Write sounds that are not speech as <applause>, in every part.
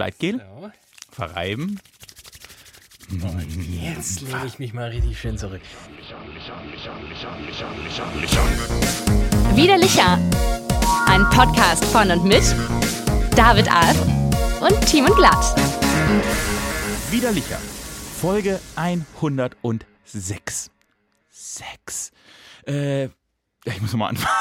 Gleitgel, So. verreiben. Jetzt lege ich mich mal richtig schön zurück. Widerlicher. Ein Podcast von und mit David Alf und Timon Glatt. Widerlicher. Folge 106. Sechs. Äh, ja, ich muss nochmal anfangen.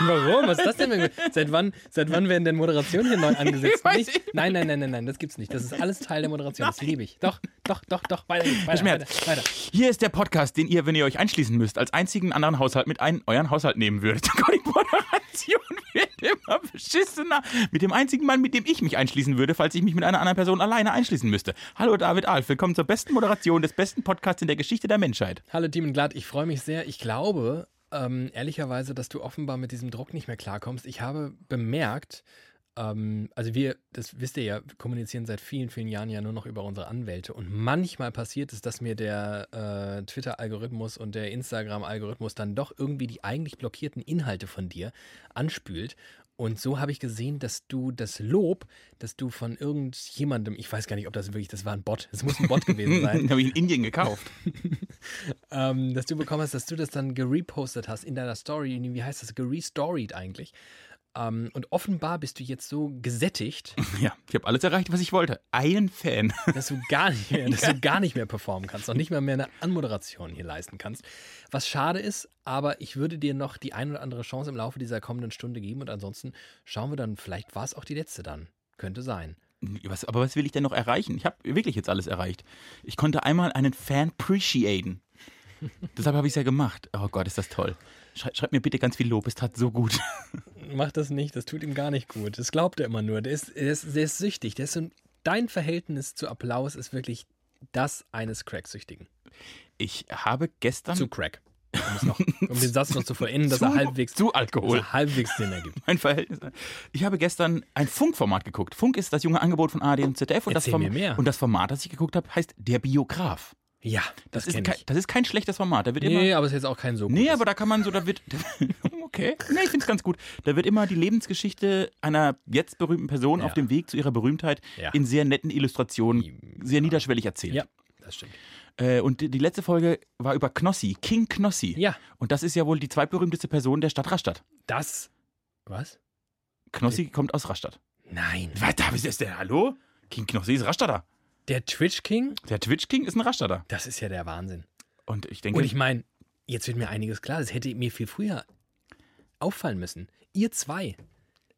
Warum? Was ist das denn? Seit wann, seit wann werden denn Moderationen hier neu angesetzt? <laughs> Nicht? ich Nein, nein, nein, nein, nein, das gibt's nicht. Das ist alles Teil der Moderation. Das liebe ich. Doch, doch, doch, doch. Weiter, weiter, weiter, Schmerz. weiter. Hier ist der Podcast, den ihr, wenn ihr euch einschließen müsst, als einzigen anderen Haushalt mit ein, euren Haushalt nehmen würdet. <laughs> Die Moderation wird immer beschissener. Mit dem einzigen Mann, mit dem ich mich einschließen würde, falls ich mich mit einer anderen Person alleine einschließen müsste. Hallo David Alf, willkommen zur besten Moderation des besten Podcasts in der Geschichte der Menschheit. Hallo Demon Glatt, ich freue mich sehr. Ich glaube, ähm, ehrlicherweise, dass du offenbar mit diesem Druck nicht mehr klarkommst. Ich habe bemerkt, ähm, also wir, das wisst ihr ja, kommunizieren seit vielen, vielen Jahren ja nur noch über unsere Anwälte. Und manchmal passiert es, dass mir der äh, Twitter-Algorithmus und der Instagram-Algorithmus dann doch irgendwie die eigentlich blockierten Inhalte von dir anspült. Und so habe ich gesehen, dass du das Lob, das du von irgendjemandem, ich weiß gar nicht, ob das wirklich, das war ein Bot, es muss ein Bot gewesen <laughs> sein, Den habe ich in Indien gekauft. <laughs> ähm, dass du bekommen hast, dass du das dann gerepostet hast in deiner Story. Wie heißt das? Gerestoried eigentlich. Ähm, und offenbar bist du jetzt so gesättigt, <laughs> Ja, ich habe alles erreicht, was ich wollte. Einen Fan. <laughs> dass du gar nicht mehr, dass du gar nicht mehr performen kannst, noch nicht mal mehr eine Anmoderation hier leisten kannst. Was schade ist, aber ich würde dir noch die ein oder andere Chance im Laufe dieser kommenden Stunde geben und ansonsten schauen wir dann, vielleicht war es auch die letzte dann. Könnte sein. Was, aber was will ich denn noch erreichen? Ich habe wirklich jetzt alles erreicht. Ich konnte einmal einen Fan appreciaten. <laughs> Deshalb habe ich es ja gemacht. Oh Gott, ist das toll. Schrei, schreib mir bitte ganz viel Lob, es tat so gut. <laughs> Mach das nicht, das tut ihm gar nicht gut. Das glaubt er immer nur. Der ist, der ist, der ist süchtig. Der ist so, dein Verhältnis zu Applaus ist wirklich das eines Cracksüchtigen. Ich habe gestern Zu Crack. Um, noch, um den Satz noch zu vollenden, dass <laughs> zu, er halbwegs, zu dass Alkohol. er halbwegs Sinn ergibt. <laughs> Mein Verhältnis. Ich habe gestern ein Funkformat geguckt. Funk ist das junge Angebot von ARD und ZDF. Und, das, Erzähl Form- mir mehr. und das Format, das ich geguckt habe, heißt Der Biograf. Ja, Das, das, ist, kein, ich. das ist kein schlechtes Format. Da wird Nee, immer. aber es ist jetzt auch kein so Nee, gutes. aber da kann man so, da wird. <laughs> Okay. Nee, ich finde es ganz gut. Da wird immer die Lebensgeschichte einer jetzt berühmten Person Ja. auf dem Weg zu ihrer Berühmtheit Ja. in sehr netten Illustrationen, sehr niederschwellig erzählt. Ja, das stimmt. Äh, und die, die letzte Folge war über Knossi, King Knossi. Ja, Und das ist ja wohl die zweitberühmteste Person der Stadt Rastatt. das. Was? Knossi kommt aus Rastatt. Nein. Was, da ist der, hallo? King Knossi ist Rastatter. Der Twitch King? Der Twitch King ist ein Rastatter. Das ist ja der Wahnsinn. Und ich denke, Und ich meine, jetzt wird mir einiges klar. Das hätte mir viel früher auffallen müssen. Ihr zwei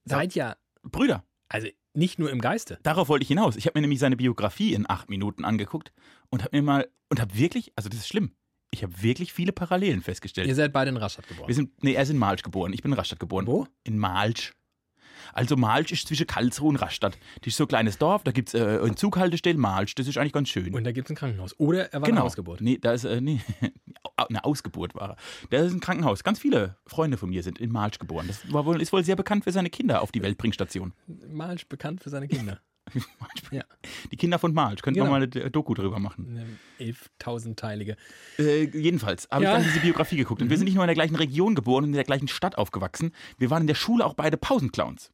seid ja, Brüder, also nicht nur im Geiste. darauf wollte ich hinaus. Ich habe mir nämlich seine Biografie in acht Minuten angeguckt und habe mir mal, und habe wirklich, also das ist schlimm, ich habe wirklich viele Parallelen festgestellt. Ihr seid beide in Rastatt Wir geboren. sind, nee, er ist in Malsch geboren. Ich bin in Rastatt geboren. Wo? In Malsch. Also Malsch ist zwischen Karlsruhe und Rastatt. Das ist so ein kleines Dorf, da gibt es äh, eine Zughaltestelle, Malsch, das ist eigentlich ganz schön. Und da gibt es ein Krankenhaus. Oder er war genau. eine Hausgeburt. Nee, da ist, äh, nee, <laughs> eine Ausgeburt war er. Da ist ein Krankenhaus. Ganz viele Freunde von mir sind in Malsch geboren. Das war wohl, ist wohl sehr bekannt für seine Kinder auf die Weltbringstation. Malsch bekannt für seine Kinder. <laughs> <laughs> ja, Die Kinder von Malsch. Könnten Genau. wir mal eine Doku drüber machen. eine 11.000-teilige. Äh, jedenfalls habe Ja. ich dann diese Biografie geguckt. Und wir sind nicht nur in der gleichen Region geboren und in der gleichen Stadt aufgewachsen. Wir waren in der Schule auch beide Pausenclowns.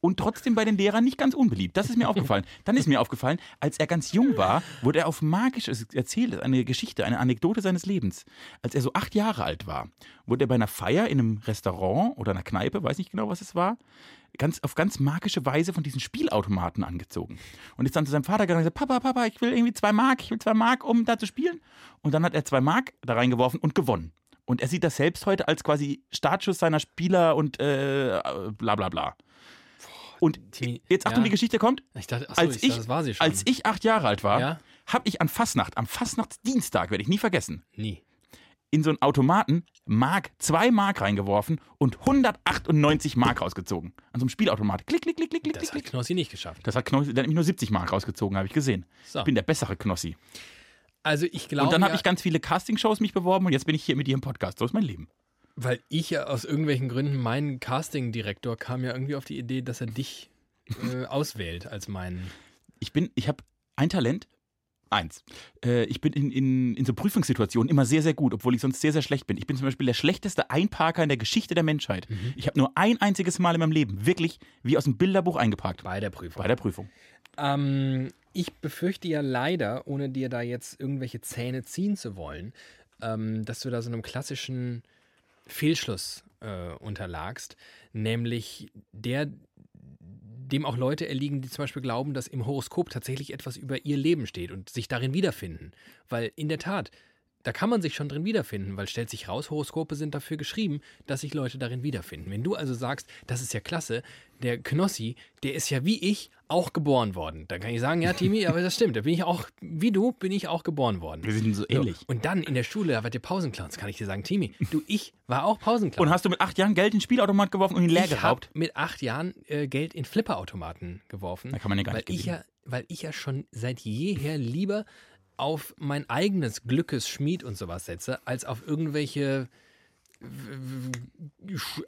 Und trotzdem bei den Lehrern nicht ganz unbeliebt. Das ist mir aufgefallen. Dann ist mir aufgefallen, als er ganz jung war, wurde er auf magisches erzählt, eine Geschichte, eine Anekdote seines Lebens. Als er so acht Jahre alt war, wurde er bei einer Feier in einem Restaurant oder einer Kneipe, weiß nicht genau, was es war, ganz, auf ganz magische Weise von diesen Spielautomaten angezogen. Und ist dann zu seinem Vater gegangen und gesagt, Papa, Papa, ich will irgendwie zwei Mark, ich will zwei Mark, um da zu spielen. Und dann hat er zwei Mark da reingeworfen und gewonnen. Und er sieht das selbst heute als quasi Startschuss seiner Spieler und äh, bla bla bla. Und jetzt Achtung, ja. die Geschichte kommt. Ich dachte, achso, Als ich, ich, dachte, das war sie schon. als ich acht Jahre alt war, Ja? habe ich an Fastnacht, am Fastnachtsdienstag, werde ich nie vergessen, Nie. in so einen Automaten Mark, zwei Mark reingeworfen und 198 Mark rausgezogen. An so einem Spielautomat. Klick, klick, klick, klick, klick, Das klick. hat. Knossi nicht geschafft. Das hat Knossi, der hat nämlich nur 70 Mark rausgezogen, habe ich gesehen. So. Ich bin der bessere Knossi. Also ich glaube, und dann habe ja, ich ganz viele Castingshows mich beworben und jetzt bin ich hier mit dir im Podcast. So ist mein Leben. Weil ich ja aus irgendwelchen Gründen, mein Casting-Direktor kam ja irgendwie auf die Idee, dass er dich äh, auswählt als meinen. Ich bin, ich habe ein Talent, Eins. Äh, ich bin in, in, in so Prüfungssituationen immer sehr, sehr gut, obwohl ich sonst sehr, sehr schlecht bin. Ich bin zum Beispiel der schlechteste Einparker in der Geschichte der Menschheit. Ich habe nur ein einziges Mal in meinem Leben wirklich wie aus dem Bilderbuch eingeparkt. Bei der Prüfung. Bei der Prüfung. Ähm, ich befürchte ja leider, ohne dir da jetzt irgendwelche Zähne ziehen zu wollen, ähm, dass du da so einem klassischen Fehlschluss äh, unterlagst, nämlich der, dem auch Leute erliegen, die zum Beispiel glauben, dass im Horoskop tatsächlich etwas über ihr Leben steht und sich darin wiederfinden. Weil in der Tat, da kann man sich schon drin wiederfinden, weil stellt sich raus, Horoskope sind dafür geschrieben, dass sich Leute darin wiederfinden. Wenn du also sagst, das ist ja klasse, der Knossi, der ist ja wie ich auch geboren worden. Dann kann ich sagen, ja, Timi, aber das stimmt. Da bin ich auch, wie du, bin ich auch geboren worden. Wir sind so ähnlich. So, und dann in der Schule, da wart ihr Pausenclowns, kann ich dir sagen, Timi, du, ich war auch Pausenclown. Und hast du mit acht Jahren Geld in den Spielautomat geworfen und ihn leer ich geraubt? mit acht Jahren äh, Geld in Flipperautomaten geworfen. Da kann man ja gar weil nicht ich gewinnen. ja, Weil ich ja schon seit jeher lieber auf mein eigenes Glückesschmied und sowas setze, als auf irgendwelche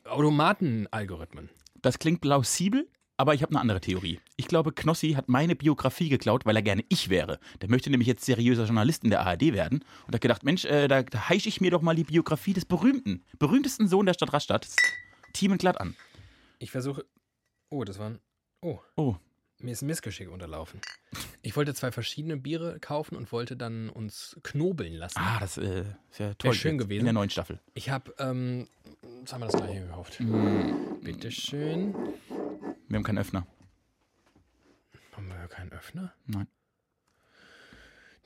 Automatenalgorithmen. Das klingt plausibel, aber ich habe eine andere Theorie. Ich glaube, Knossi hat meine Biografie geklaut, weil er gerne ich wäre. Der möchte nämlich jetzt seriöser Journalist in der ARD werden und hat gedacht, Mensch, äh, da, da heische ich mir doch mal die Biografie des berühmten, berühmtesten Sohn der Stadt Rastatt, Team glatt an. Ich versuche. Oh, das waren. Oh, Oh, mir ist ein Missgeschick unterlaufen. Ich wollte zwei verschiedene Biere kaufen und wollte dann uns knobeln lassen. ah, das äh, ist ja toll. schön jetzt gewesen. In der neuen Staffel. Ich habe, ähm, jetzt haben wir das gleiche gekauft. Bitteschön. Wir haben keinen Öffner. Haben wir ja keinen Öffner? Nein.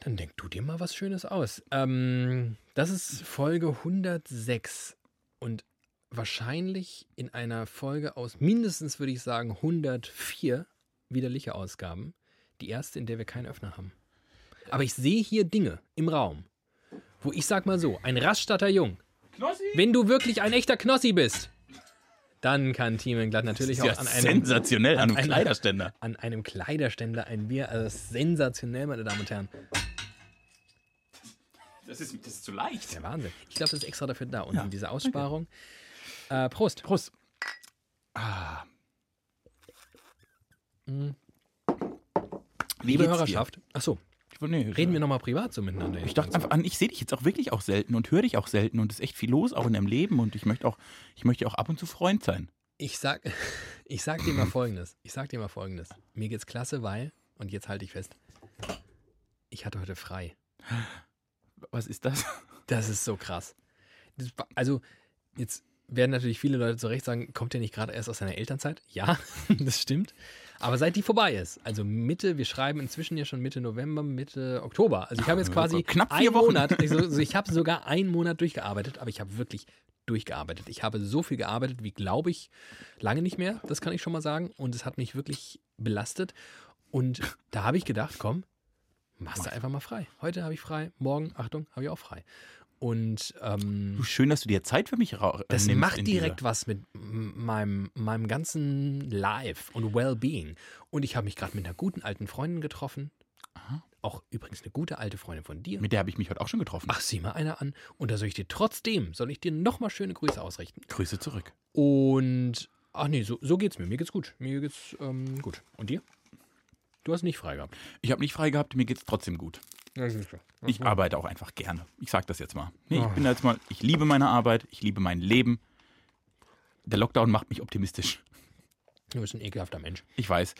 Dann denk du dir mal was Schönes aus. Ähm, das ist Folge 106 und wahrscheinlich in einer Folge aus mindestens, würde ich sagen, 104 widerliche Ausgaben. Die erste, in der wir keinen Öffner haben. Aber ich sehe hier Dinge im Raum, wo ich sag mal so, ein Rastatter Jung, Knossi? wenn du wirklich ein echter Knossi bist, dann kann Thiemenglatt natürlich Das ist auch ja an einem sensationell, an einem einer- Kleiderständer. an einem Kleiderständer ein Bier. Also das ist sensationell, meine Damen und Herren. Das ist, das ist zu leicht. Der Wahnsinn. Ich glaube, das ist extra dafür da. Und Ja, diese Aussparung. Äh, Prost. Prost. Ah. Wie Liebe dir? Hörerschaft. Achso, Ich, wollte- nee, reden wir nochmal privat so miteinander. Ich dachte einfach an, ich sehe dich jetzt auch wirklich auch selten und höre dich auch selten und es ist echt viel los auch in deinem Leben und ich möchte auch, ich möchte auch ab und zu Freund sein. Ich sag, <laughs> ich sag dir mal folgendes. Ich sag dir mal folgendes. Mir geht's klasse, weil, und jetzt halte ich fest, ich hatte heute frei. Was ist das? Das ist so krass. Das, also, jetzt werden natürlich viele Leute zu Recht sagen, kommt der nicht gerade erst aus seiner Elternzeit? Ja, <laughs> das stimmt. Aber seit die vorbei ist, also Mitte, wir schreiben inzwischen ja schon Mitte November, Mitte Oktober. Also ich habe jetzt quasi Knapp vier einen Wochen. Monat, also, <laughs> ich habe sogar einen Monat durchgearbeitet, aber ich habe wirklich durchgearbeitet. Ich habe so viel gearbeitet, wie glaube ich, lange nicht mehr, das kann ich schon mal sagen. Und es hat mich wirklich belastet. Und da habe ich gedacht, komm, machst du einfach mal frei. Heute habe ich frei, morgen, Achtung, habe ich auch frei. Und ähm, schön, dass du dir Zeit für mich ra- äh, das macht direkt was mit meinem, meinem ganzen Life und Wellbeing. Und ich habe mich gerade mit einer guten alten Freundin getroffen. Auch übrigens eine gute alte Freundin von dir. Mit der habe ich mich heute auch schon getroffen. Ach, sieh mal einer an. Und da soll ich dir trotzdem, soll ich dir nochmal schöne Grüße ausrichten. Grüße zurück. Und, ach nee, so, so geht's mir. Mir geht's gut. Mir geht's ähm, gut. Und dir? Du hast nicht frei gehabt. Ich habe nicht frei gehabt, mir geht es trotzdem gut. Ja, sicher. Ich arbeite auch einfach gerne. Ich sage das jetzt mal. Nee, ich Ah. bin da jetzt mal, ich liebe meine Arbeit, ich liebe mein Leben. Der Lockdown macht mich optimistisch. Du bist ein ekelhafter Mensch. Ich weiß.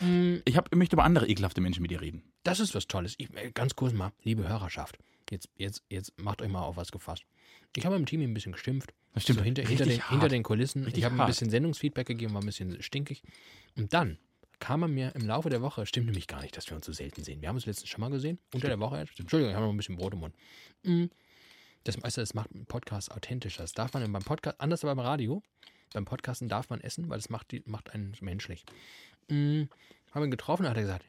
Ich, hab, ich möchte über andere ekelhafte Menschen mit dir reden. Das ist was Tolles. Ich, äh, ganz kurz mal, liebe Hörerschaft. Jetzt, jetzt, jetzt macht euch mal auf was gefasst. Ich habe mit dem Team ein bisschen geschimpft. Das stimmt. So hinter, hinter, den, hinter den Kulissen. Richtig ich habe ein bisschen Sendungsfeedback gegeben, war ein bisschen stinkig. Und dann kam er mir im Laufe der Woche, stimmt nämlich gar nicht, dass wir uns so selten sehen. Wir haben uns letztens schon mal gesehen, unter der Woche. Entschuldigung, ich habe noch ein bisschen Brot im Mund. Mm. Das, du, das macht einen Podcast authentischer. Das darf man beim Podcast, anders als beim Radio, beim Podcasten darf man essen, weil das macht, die, macht einen menschlich. Mm. Haben ihn getroffen, hat er gesagt,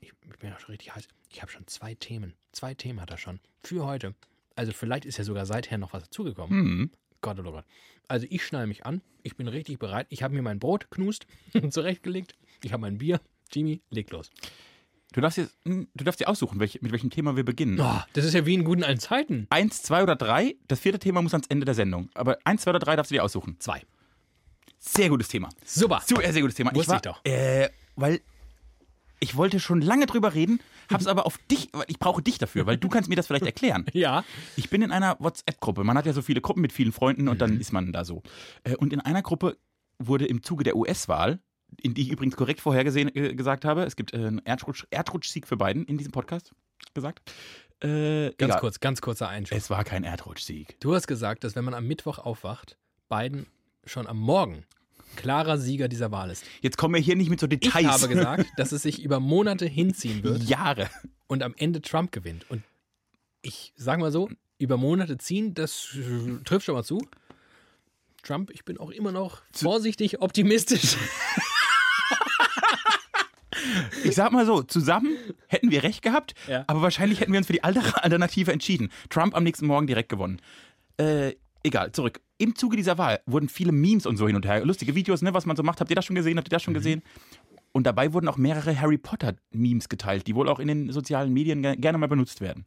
ich, bin ja schon richtig heiß. Ich habe schon zwei Themen. Zwei Themen hat er schon. Für heute. Also vielleicht ist ja sogar seither noch was dazugekommen. Hm. Gott, oh Gott. Also ich schneide mich an. Ich bin richtig bereit. Ich habe mir mein Brot knust, <laughs> zurechtgelegt. Ich habe mein Bier. Jimmy, leg los. Du darfst, jetzt, hm, du darfst dir aussuchen, welch, mit welchem Thema wir beginnen. Oh, das ist ja wie in guten alten Zeiten. Eins, zwei oder drei. Das vierte Thema muss ans Ende der Sendung. Aber eins, zwei oder drei darfst du dir aussuchen. Zwei. Sehr gutes Thema. Super. Sehr, sehr gutes Thema. Wusste war, ich doch. Äh, weil Ich wollte schon lange drüber reden, hab's aber auf dich, ich brauche dich dafür, weil du kannst mir das vielleicht erklären. <laughs> Ja. Ich bin in einer WhatsApp-Gruppe. Man hat ja so viele Gruppen mit vielen Freunden und Mhm. dann ist man da so. Äh, Und in einer Gruppe wurde im Zuge der US-Wahl, in die ich übrigens korrekt vorhergesehen äh, gesagt habe, es gibt äh, einen Erdrutsch, Erdrutsch-Sieg für Biden in diesem Podcast gesagt. Äh, Ganz egal. kurz, ganz kurzer Einschub. Es war kein Erdrutsch-Sieg. Du hast gesagt, dass wenn man am Mittwoch aufwacht, Biden schon am Morgen klarer Sieger dieser Wahl ist. Jetzt kommen wir hier nicht mit so Ich Details. habe <laughs> gesagt, dass es sich über Monate hinziehen wird Jahre. und am Ende Trump gewinnt. Und ich sag mal so, über Monate ziehen, das äh, trifft schon mal zu. Trump, ich bin auch immer noch vorsichtig optimistisch. <laughs> Ich sag mal so, zusammen hätten wir recht gehabt, Ja. aber wahrscheinlich hätten wir uns für die andere <laughs> Alternative entschieden. Trump am nächsten Morgen direkt gewonnen. Äh, egal, zurück. Im Zuge dieser Wahl wurden viele Memes und so hin und her, lustige Videos, ne, was man so macht. Habt ihr das schon gesehen? Habt ihr das schon gesehen? Und dabei wurden auch mehrere Harry Potter-Memes geteilt, die wohl auch in den sozialen Medien ge- gerne mal benutzt werden.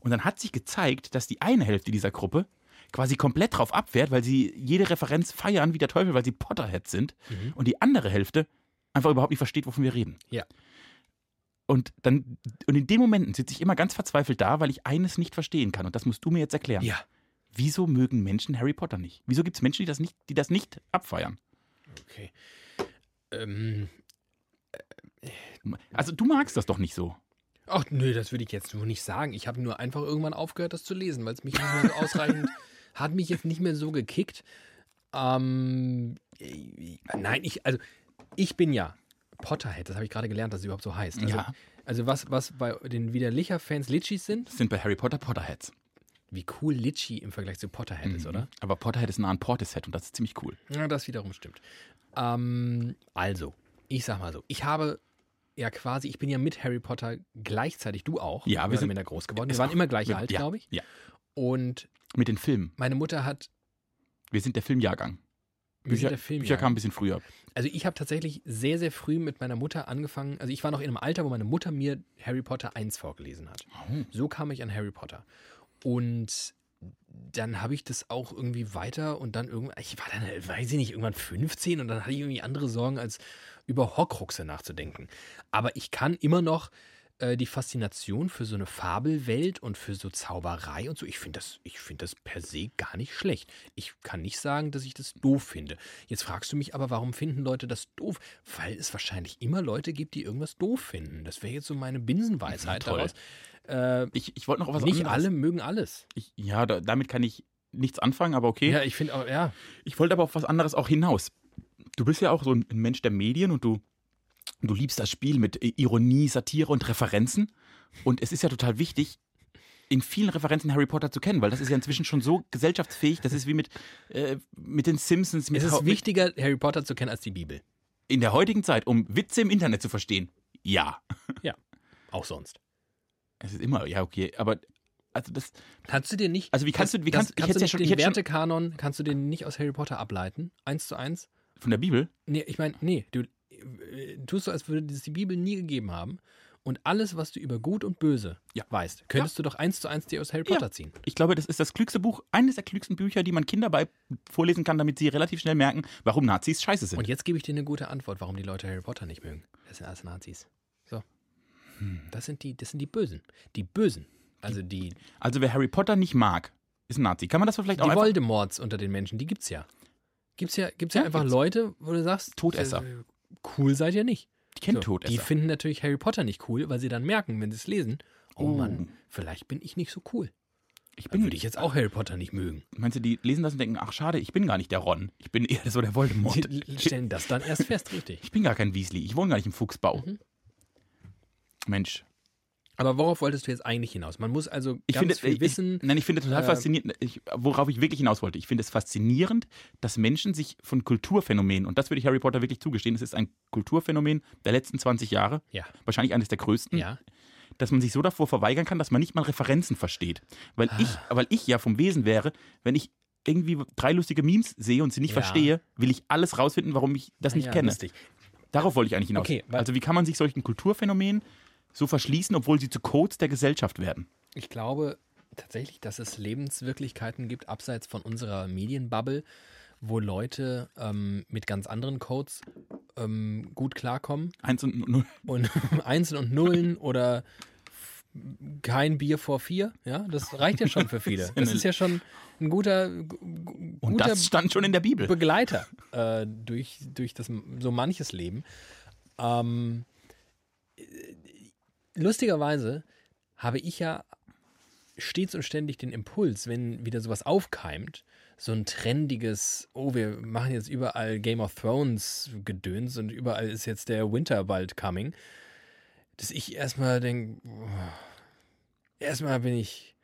Und dann hat sich gezeigt, dass die eine Hälfte dieser Gruppe quasi komplett drauf abwehrt, weil sie jede Referenz feiern wie der Teufel, weil sie Potterheads sind. Und die andere Hälfte einfach überhaupt nicht versteht, wovon wir reden. Ja. Und dann, und in den Momenten sitze ich immer ganz verzweifelt da, weil ich eines nicht verstehen kann. Und das musst du mir jetzt erklären. Ja. Wieso mögen Menschen Harry Potter nicht? Wieso gibt es Menschen, die das nicht, die das nicht abfeiern? Okay. Ähm, Also du magst das doch nicht so. ach nö, das würde ich jetzt nur nicht sagen. Ich habe nur einfach irgendwann aufgehört, das zu lesen, weil es mich nicht mehr so <laughs> ausreichend, hat mich jetzt nicht mehr so gekickt. Ähm, äh, nein, ich, also ich bin ja Potterhead, das habe ich gerade gelernt, dass es überhaupt so heißt. Also, Ja. Also was, was bei den Widerlicher-Fans Litchis sind, Das sind bei Harry Potter Potterheads. wie cool Litchi im Vergleich zu Potterhead ist, oder? Aber Potterhead ist nah an Portishead und das ist ziemlich cool. Ja, das wiederum stimmt. Ähm, also, ich sag mal so, ich habe ja quasi, ich bin ja mit Harry Potter gleichzeitig, du auch. Ja, wir sind- minder groß geworden. Wir waren immer gleich wir- alt, ja, glaube ich. Ja. Und Mit den Filmen. meine Mutter hat, Wir sind der Filmjahrgang. Bücher, der Film, Bücher ja. kamen ein bisschen früher. Also ich habe tatsächlich sehr, sehr früh mit meiner Mutter angefangen. Also ich war noch in einem Alter, wo meine Mutter mir Harry Potter 1 vorgelesen hat. Oh. So kam ich an Harry Potter. Und dann habe ich das auch irgendwie weiter und dann irgendwann, ich war dann, weiß ich nicht, irgendwann 15 und dann hatte ich irgendwie andere Sorgen, als über Horcruxe nachzudenken. Aber ich kann immer noch äh, die Faszination für so eine Fabelwelt und für so Zauberei und so, ich finde das, ich finde das per se gar nicht schlecht. Ich kann nicht sagen, dass ich das doof finde. Jetzt fragst du mich aber, warum finden Leute das doof? Weil es wahrscheinlich immer Leute gibt, die irgendwas doof finden. Das wäre jetzt so meine Binsenweisheit Toll. daraus. Äh, Ich, ich wollte noch was nicht anderes. alle mögen alles. Ich, ja, da, damit kann ich nichts anfangen, aber okay. Ja, ich finde auch, ja. Ich wollte aber auf was anderes auch hinaus. Du bist ja auch so ein Mensch der Medien und du, du liebst das Spiel mit Ironie, Satire und Referenzen. Und es ist ja total wichtig, in vielen Referenzen Harry Potter zu kennen, weil das ist ja inzwischen schon so gesellschaftsfähig. Das ist wie mit, äh, mit den Simpsons. Mit Es ist wichtiger, Harry Potter zu kennen als die Bibel. In der heutigen Zeit, um Witze im Internet zu verstehen. <laughs> Ja. Auch sonst. Es ist immer, ja, okay. Aber, also das, Kannst du dir nicht. Also wie kannst du- wie das, kannst- ich kannst du ja nicht schon- den Wertekanon, kannst du den nicht aus Harry Potter ableiten? Eins zu eins? von der Bibel, Nee, ich meine, nee, du äh, tust so, als würde es die Bibel nie gegeben haben. Und alles, was du über Gut und Böse Ja. weißt, könntest du doch eins zu eins dir aus Harry Ja. Potter ziehen. ich glaube, das ist das klügste Buch, eines der klügsten Bücher, die man Kinder bei vorlesen kann, damit sie relativ schnell merken, warum Nazis scheiße sind. Und jetzt gebe ich dir eine gute Antwort, warum die Leute Harry Potter nicht mögen. Das sind alles Nazis. So. Hm. Das sind die, das sind die Bösen. Die Bösen. Also die, Also wer Harry Potter nicht mag, ist ein Nazi. Kann man das vielleicht auch die. Voldemorts unter den Menschen, die gibt's ja. Gibt's ja, gibt's ja, Ja, einfach gibt's. Leute, wo du sagst, Todesser. Cool seid ihr nicht. Die kennen So, Todesser. Die finden natürlich Harry Potter nicht cool, weil sie dann merken, wenn sie es lesen, oh, Oh. Mann, vielleicht bin ich nicht so cool. ich bin, würde ich jetzt auch Harry Potter nicht mögen. Meinst du, die lesen das und denken, ach schade, ich bin gar nicht der Ron. Ich bin eher so der Voldemort. Die stellen das dann erst fest, richtig. Ich bin gar kein Weasley. Ich wohne gar nicht im Fuchsbau. Mhm. Mensch. Aber worauf wolltest du jetzt eigentlich hinaus? Man muss also Ich ganz finde, viel ich, wissen. nein, ich finde total äh, faszinierend, ich, worauf ich wirklich hinaus wollte. Ich finde es faszinierend, dass Menschen sich von Kulturphänomenen, und das würde ich Harry Potter wirklich zugestehen, es ist ein Kulturphänomen der letzten 20 Jahre, Ja, wahrscheinlich eines der größten, ja. dass man sich so davor verweigern kann, dass man nicht mal Referenzen versteht. Weil, Ah. ich, weil ich ja vom Wesen wäre, wenn ich irgendwie drei lustige Memes sehe und sie nicht Ja. verstehe, will ich alles rausfinden, warum ich das nicht ja, kenne. Lustig. Darauf wollte ich eigentlich hinaus. Okay, also wie kann man sich solchen Kulturphänomenen so verschließen, obwohl sie zu Codes der Gesellschaft werden? Ich glaube tatsächlich, dass es Lebenswirklichkeiten gibt, abseits von unserer Medienbubble, wo Leute ähm, mit ganz anderen Codes ähm, gut klarkommen. Eins und null. Und <laughs> Einsen und Nullen oder kein Bier vor vier, ja, das reicht ja schon für <laughs> viele. Das ist ja schon ein guter, gu- gu- Und guter das stand schon in der Bibel. Begleiter äh, durch, durch das so manches Leben. Ähm, äh, lustigerweise habe ich ja stets und ständig den Impuls, wenn wieder sowas aufkeimt, so ein trendiges, oh, wir machen jetzt überall Game of Thrones Gedöns und überall ist jetzt der Winter bald coming, dass ich erstmal denke, erstmal bin ich,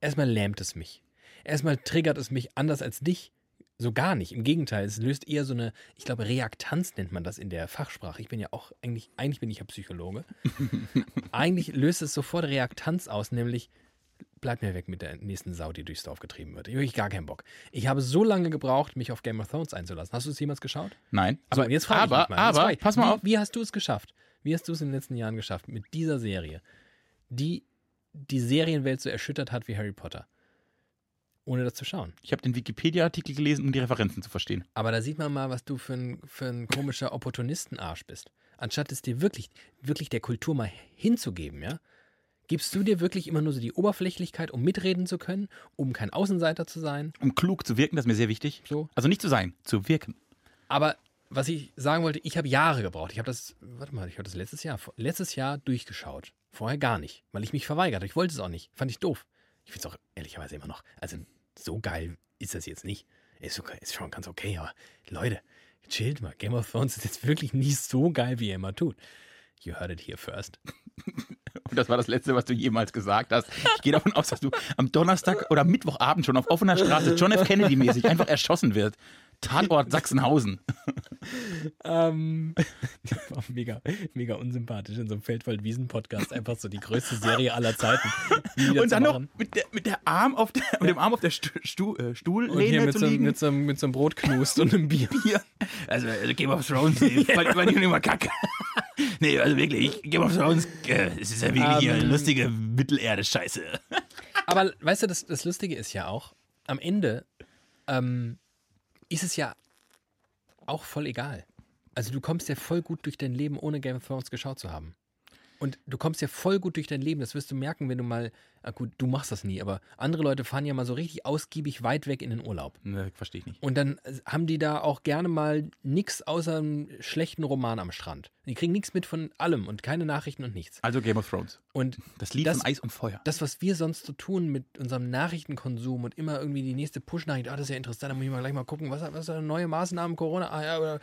erstmal lähmt es mich. Erstmal triggert es mich anders als dich. So gar nicht. Im Gegenteil, es löst eher so eine, ich glaube, Reaktanz nennt man das in der Fachsprache. Ich bin ja auch, eigentlich, eigentlich bin ich ja Psychologe. <laughs> eigentlich löst es sofort Reaktanz aus, nämlich bleib mir weg mit der nächsten Sau, die durchs Dorf getrieben wird. Ich habe gar keinen Bock. Ich habe so lange gebraucht, mich auf Game of Thrones einzulassen. Hast du es jemals geschaut? Nein. So, und jetzt frage ich aber, mich mal. Jetzt aber, ich, pass mal wie, auf. Wie hast du es geschafft? Wie hast du es in den letzten Jahren geschafft mit dieser Serie, die die Serienwelt so erschüttert hat wie Harry Potter? Ohne das zu schauen. Ich habe den Wikipedia-Artikel gelesen, um die Referenzen zu verstehen. Aber da sieht man mal, was du für ein, für ein komischer Opportunistenarsch bist. Anstatt es dir wirklich, wirklich der Kultur mal hinzugeben, ja? Gibst du dir wirklich immer nur so die Oberflächlichkeit, um mitreden zu können, um kein Außenseiter zu sein? Um klug zu wirken, das ist mir sehr wichtig. So. Also nicht zu sein, zu wirken. Aber was ich sagen wollte, ich habe Jahre gebraucht. Ich habe das, warte mal, ich habe das letztes Jahr, letztes Jahr durchgeschaut. Vorher gar nicht, weil ich mich verweigert habe. Ich wollte es auch nicht. Fand ich doof. Ich finde es auch ehrlicherweise immer noch. Also so geil ist das jetzt nicht. Ist, sogar, ist schon ganz okay, aber Leute, chillt mal. Game of Thrones ist jetzt wirklich nicht so geil, wie ihr immer tut. You heard it here first. Und das war das Letzte, was du jemals gesagt hast. Ich gehe davon aus, dass du am Donnerstag oder Mittwochabend schon auf offener Straße John F. Kennedy-mäßig einfach erschossen wird. Tatort <laughs> Sachsenhausen. Ähm, <laughs> mega, mega unsympathisch in so einem Feldwald-Wiesen-Podcast. Einfach so die größte Serie aller Zeiten. Und dann noch mit, der, mit, der Arm auf der, mit dem Arm auf der Stu, Stu, äh, Und hier Stuhllehne mit zu so, liegen. mit, so, einem- mit so einem Brotknust und einem Bier. <laughs> Hier. Also, also Game of Thrones, nee, fand, fand ich immer kacke. nee, also wirklich, Game of Thrones, äh, es ist ja wirklich hier Ähm. lustige Mittelerde-Scheiße. Aber weißt du, das, das Lustige ist ja auch, am Ende ähm, ist es ja auch voll egal. Also du kommst ja voll gut durch dein Leben, ohne Game of Thrones geschaut zu haben. Und du kommst ja voll gut durch dein Leben. Das wirst du merken, wenn du mal, ah gut, du machst das nie, aber andere Leute fahren ja mal so richtig ausgiebig weit weg in den Urlaub. Ne, verstehe ich nicht. Und dann äh, haben die da auch gerne mal nichts außer einem schlechten Roman am Strand. Die kriegen nichts mit von allem und keine Nachrichten und nichts. Also Game of Thrones. Und Das Lied Das- von Eis und Feuer. das, was wir sonst so tun mit unserem Nachrichtenkonsum und immer irgendwie die nächste Push-Nachricht, ah, das ist ja interessant, da muss ich mal gleich mal gucken, was, was sind neue Maßnahmen, Corona, ah ja, oder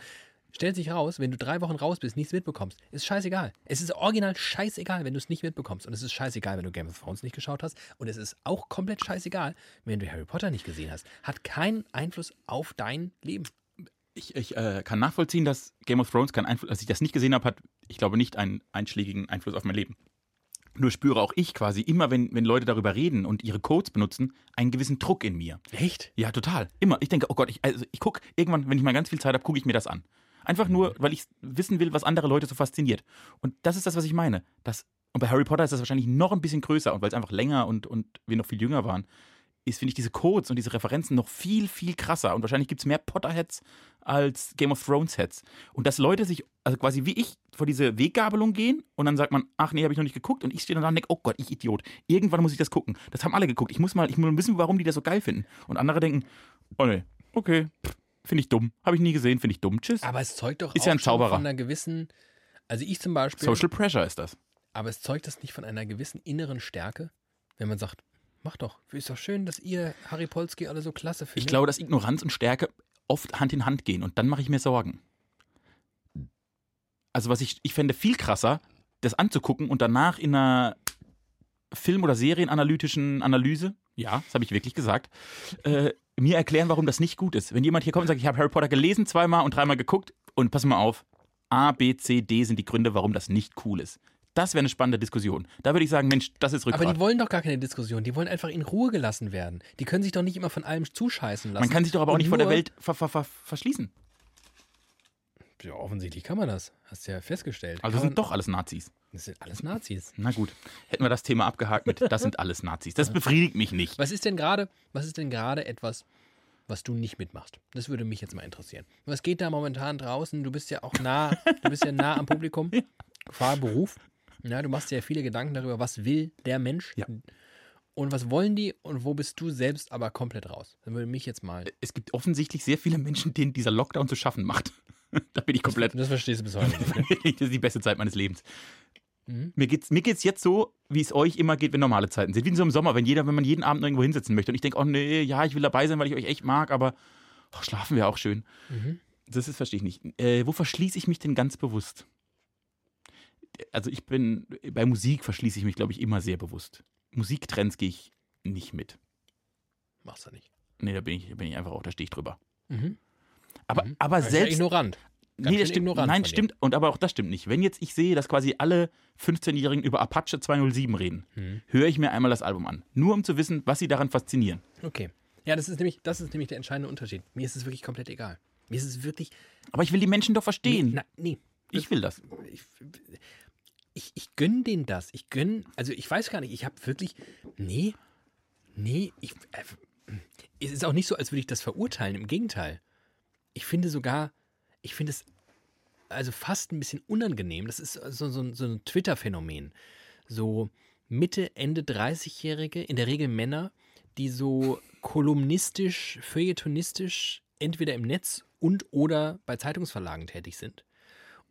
stellt sich raus, wenn du drei Wochen raus bist, nichts mitbekommst, ist scheißegal. Es ist original scheißegal, wenn du es nicht mitbekommst. Und es ist scheißegal, wenn du Game of Thrones nicht geschaut hast. Und es ist auch komplett scheißegal, wenn du Harry Potter nicht gesehen hast. Hat keinen Einfluss auf dein Leben. Ich, ich äh, kann nachvollziehen, dass Game of Thrones keinen Einfluss, als ich das nicht gesehen habe, hat, ich glaube, nicht einen einschlägigen Einfluss auf mein Leben. Nur spüre auch ich quasi immer, wenn, wenn Leute darüber reden und ihre Codes benutzen, einen gewissen Druck in mir. Echt? Ja, total. Immer. Ich denke, oh Gott, ich, also ich gucke irgendwann, wenn ich mal ganz viel Zeit habe, gucke ich mir das an. Einfach nur, weil ich wissen will, was andere Leute so fasziniert. Und das ist das, was ich meine. Das, und bei Harry Potter ist das wahrscheinlich noch ein bisschen größer und weil es einfach länger und, und wir noch viel jünger waren, ist, finde ich, diese Codes und diese Referenzen noch viel, viel krasser. Und wahrscheinlich gibt es mehr Potter-Heads als Game of Thrones-Heads. Und dass Leute sich, also quasi wie ich, vor diese Weggabelung gehen und dann sagt man, ach nee, habe ich noch nicht geguckt. Und ich stehe dann da und denke, oh Gott, ich Idiot. Irgendwann muss ich das gucken. Das haben alle geguckt. Ich muss mal, ich muss wissen, warum die das so geil finden. Und andere denken, oh nee, okay, finde ich dumm. Habe ich nie gesehen, finde ich dumm. Tschüss. Aber es zeugt doch Ist auch ja ein Zauberer. von einer gewissen, also ich zum Beispiel, Social Pressure ist das. aber es zeugt das nicht von einer gewissen inneren Stärke, wenn man sagt, mach doch, ist doch schön, dass ihr Harry Polski alle so klasse findet. Ich glaube, dass Ignoranz und Stärke oft Hand in Hand gehen und dann mache ich mir Sorgen. Also was ich, ich fände viel krasser, das anzugucken und danach in einer Film- oder Serienanalytischen Analyse, ja, das habe ich wirklich gesagt, äh, mir erklären, warum das nicht gut ist. Wenn jemand hier kommt und sagt, ich habe Harry Potter gelesen zweimal und dreimal geguckt und pass mal auf, A, B, C, D sind die Gründe, warum das nicht cool ist. Das wäre eine spannende Diskussion. Da würde ich sagen, Mensch, das ist Rückgrat. aber die wollen doch gar keine Diskussion, die wollen einfach in Ruhe gelassen werden. Die können sich doch nicht immer von allem zuscheißen lassen. Man kann sich doch aber auch Und nicht vor der Welt ver ver ver verschließen. Ja, offensichtlich kann man das. Hast du ja festgestellt. Also Kann sind doch alles Nazis. Das sind alles Nazis. Na gut, hätten wir das Thema abgehakt mit, das sind alles Nazis. Das befriedigt mich nicht. Was ist denn gerade, was ist denn gerade etwas, was du nicht mitmachst? Das würde mich jetzt mal interessieren. Was geht da momentan draußen? Du bist ja auch nah, du bist ja nah am Publikum. Fahrberuf. <laughs> Ja, du machst dir ja viele Gedanken darüber, was will der Mensch? Ja. Und was wollen die und wo bist du selbst aber komplett raus? Dann würde mich jetzt mal. Es gibt offensichtlich sehr viele Menschen, denen dieser Lockdown zu schaffen macht. <laughs> da bin ich komplett. Das verstehst du bis heute nicht. Ne? <laughs> das ist die beste Zeit meines Lebens. Mhm. Mir geht's, mir geht's jetzt so, wie es euch immer geht, wenn normale Zeiten sind. Wie in so im Sommer, wenn jeder, wenn man jeden Abend irgendwo hinsetzen möchte. Und ich denke, oh nee, ja, ich will dabei sein, weil ich euch echt mag, aber oh, schlafen wir auch schön. Mhm. Das ist, verstehe ich nicht. Äh, wo verschließe ich mich denn ganz bewusst? Also ich bin, bei Musik verschließe ich mich, glaube ich, immer sehr bewusst. Musiktrends gehe ich nicht mit. Machst du nicht. Nee, da bin ich, bin ich einfach auch, da stehe ich drüber. Mhm. Aber, Mhm. aber Das ist ja selbst. ignorant. Ganz Nee, das stimmt. ignorant Nein, stimmt. Und aber auch das stimmt nicht. Wenn jetzt ich sehe, dass quasi alle 15-Jährigen über Apache 207 reden, Mhm. höre ich mir einmal das Album an. Nur um zu wissen, was sie daran faszinieren. Okay. Ja, das ist nämlich, das ist nämlich der entscheidende Unterschied. Mir ist es wirklich komplett egal. Mir ist es wirklich. Aber ich will die Menschen doch verstehen. Nee, na, nee. ich will das. Ich, ich, ich gönn denen das. Ich gönn, also ich weiß gar nicht, ich habe wirklich, nee, nee, ich, äh, es ist auch nicht so, als würde ich das verurteilen. Im Gegenteil. Ich finde sogar, ich finde es also fast ein bisschen unangenehm. Das ist so, so, so ein Twitter-Phänomen. So Mitte, Ende 30-Jährige, in der Regel Männer, die so kolumnistisch, feuilletonistisch entweder im Netz und oder bei Zeitungsverlagen tätig sind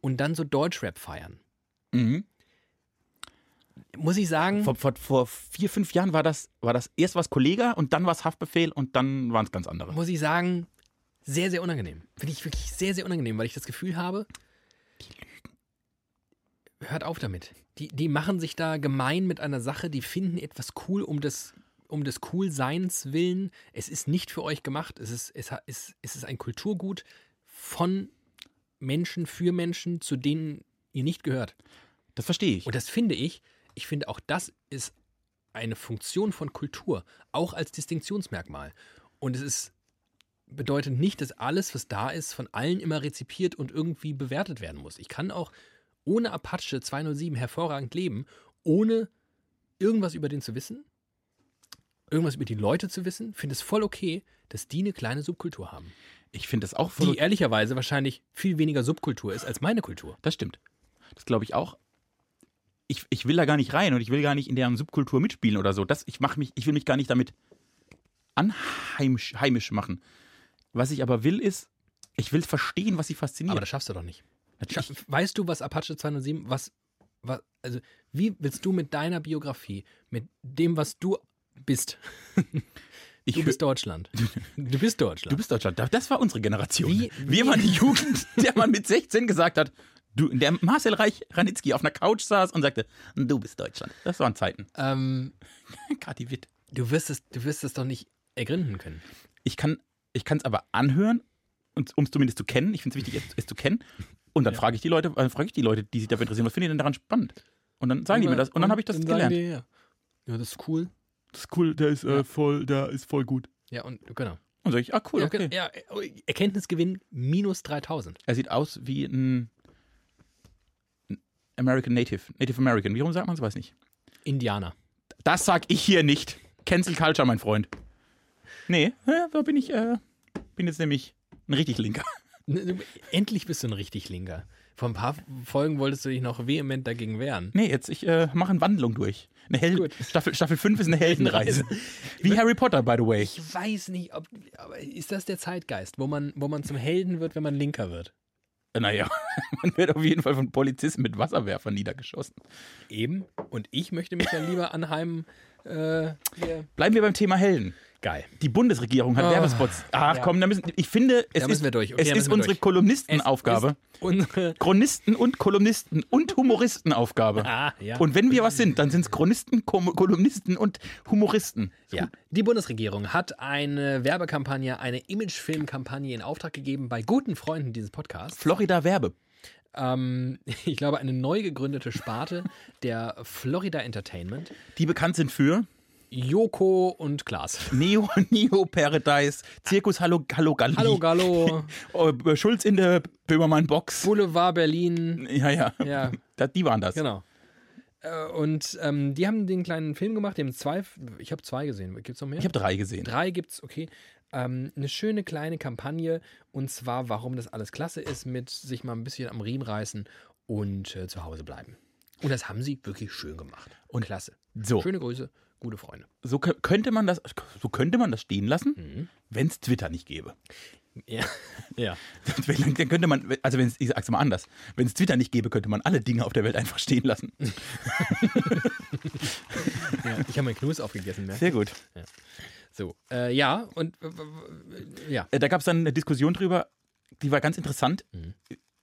und dann so Deutschrap feiern. Mhm. Muss ich sagen, Vor, vor, vor vier, fünf Jahren war das, war das erst was Kollega und dann war es Haftbefehl und dann waren es ganz andere. muss ich sagen, sehr, sehr unangenehm. Finde ich wirklich sehr, sehr unangenehm, weil ich das Gefühl habe, hört auf damit. Die, die machen sich da gemein mit einer Sache, die finden etwas cool um des, um des Coolseins willen. Es ist nicht für euch gemacht. Es ist, es, es, es ist ein Kulturgut von Menschen für Menschen, zu denen ihr nicht gehört. Das verstehe ich. Und das finde ich, ich finde auch das ist eine Funktion von Kultur, auch als Distinktionsmerkmal. Und es ist, bedeutet nicht, dass alles, was da ist, von allen immer rezipiert und irgendwie bewertet werden muss. Ich kann auch ohne Apache 207 hervorragend leben, ohne irgendwas über den zu wissen, irgendwas über die Leute zu wissen, finde es voll okay, dass die eine kleine Subkultur haben. Ich finde das auch voll. Die ehrlicherweise wahrscheinlich viel weniger Subkultur ist als meine Kultur. Das stimmt. Das glaube ich auch. Ich, ich will da gar nicht rein und ich will gar nicht in deren Subkultur mitspielen oder so. Das, ich, mach mich, ich will mich gar nicht damit anheimisch heimisch machen. Was ich aber will, ist, ich will verstehen, was sie fasziniert. Aber das schaffst du doch nicht. Natürlich. Weißt du, was Apache 207, was, was, also, wie willst du mit deiner Biografie, mit dem, was du bist, <laughs> Ich <laughs> du bist Deutschland. Du bist Deutschland. Du bist Deutschland. Das war unsere Generation. Wie- Wir wie- waren die <laughs> Jugend, der man mit 16 gesagt hat, du, der Marcel Reich Ranitzky auf einer Couch saß und sagte, du bist Deutschland. Das waren Zeiten. ähm, Kati Witt. du, wirst es, du wirst es doch nicht ergründen können. Ich kann ich es aber anhören, um es zumindest zu kennen. Ich finde es wichtig, es, es zu kennen. Und dann frage ich die Leute, äh, frage ich die Leute, die sich dafür interessieren, was finden die denn daran spannend? Und dann sagen die mir das und dann habe ich das gelernt. die, ja. ja, das ist cool. Das ist cool, der ist Ja. voll, der ist voll gut. Ja, und genau. Und sage ich, ah cool, Ja, okay. ja, Erkenntnisgewinn minus 3000. Er sieht aus wie ein ein American Native, Native American. Wie rum sagt man es? Weiß nicht. Indianer. Das sag ich hier nicht. Cancel Culture, mein Freund. Nee, da bin ich, äh, bin jetzt nämlich ein richtig Linker. <laughs> Endlich bist du ein richtig Linker. Vor ein paar Folgen wolltest du dich noch vehement dagegen wehren. Nee, jetzt, ich äh, mache eine Wandlung durch. Eine Hel Gut. Staffel, Staffel 5 ist eine <laughs> Heldenreise. Wie Harry Potter, by the way. Ich weiß nicht, ob. Aber ist das der Zeitgeist, wo man, wo man zum Helden wird, wenn man Linker wird? Äh, Naja, <laughs> man wird auf jeden Fall von Polizisten mit Wasserwerfern niedergeschossen. Eben. Und ich möchte mich ja lieber anheimen. Äh. Bleiben wir beim Thema Helden. Geil. Die Bundesregierung hat Oh, Werbespots. Ach ja. komm, da müssen, ich finde, es ist, müssen wir durch. Okay, es ist unsere durch. Kolumnistenaufgabe. Unsere. Chronisten und Kolumnisten und Humoristenaufgabe. Ah, ja. Und wenn wir was sind, dann sind es Chronisten, Kom Kolumnisten und Humoristen. Ja, die Bundesregierung hat eine Werbekampagne, eine Imagefilmkampagne in Auftrag gegeben bei guten Freunden dieses Podcasts. Florida Werbe. Ähm, <laughs> ich glaube, eine neu gegründete Sparte <laughs> der Florida Entertainment. Die bekannt sind für Joko und Klaas. <laughs> Neo, Neo Paradise, Zirkus Hallo, Hallo Galli, Hallo Gallo, äh, Schulz in der Böhmermann Box. Boulevard Berlin. Ja, ja, Ja, die waren das. genau. Äh, Und ähm, die haben den kleinen Film gemacht, die haben zwei, ich habe zwei gesehen. Gibt's noch mehr? Ich habe drei gesehen. Drei gibt's, okay. Ähm, eine schöne kleine Kampagne und zwar, warum das alles klasse ist, mit sich mal ein bisschen am Riemen reißen und äh, zu Hause bleiben. Und das haben sie wirklich schön gemacht. Und klasse. So. Schöne Grüße, gute Freunde. So kö- könnte man das, so könnte man das stehen lassen, Mhm. wenn es Twitter nicht gäbe. Ja. <laughs> ja. Dann könnte man, also wenn es, ich sag's mal anders, wenn es Twitter nicht gäbe, könnte man alle Dinge auf der Welt einfach stehen lassen. <laughs> ja. Ich habe meinen Knus aufgegessen, merkst Sehr gut. du? So. Äh, ja, und äh, äh, ja. Äh, Da gab es dann eine Diskussion drüber, die war ganz interessant. Mhm.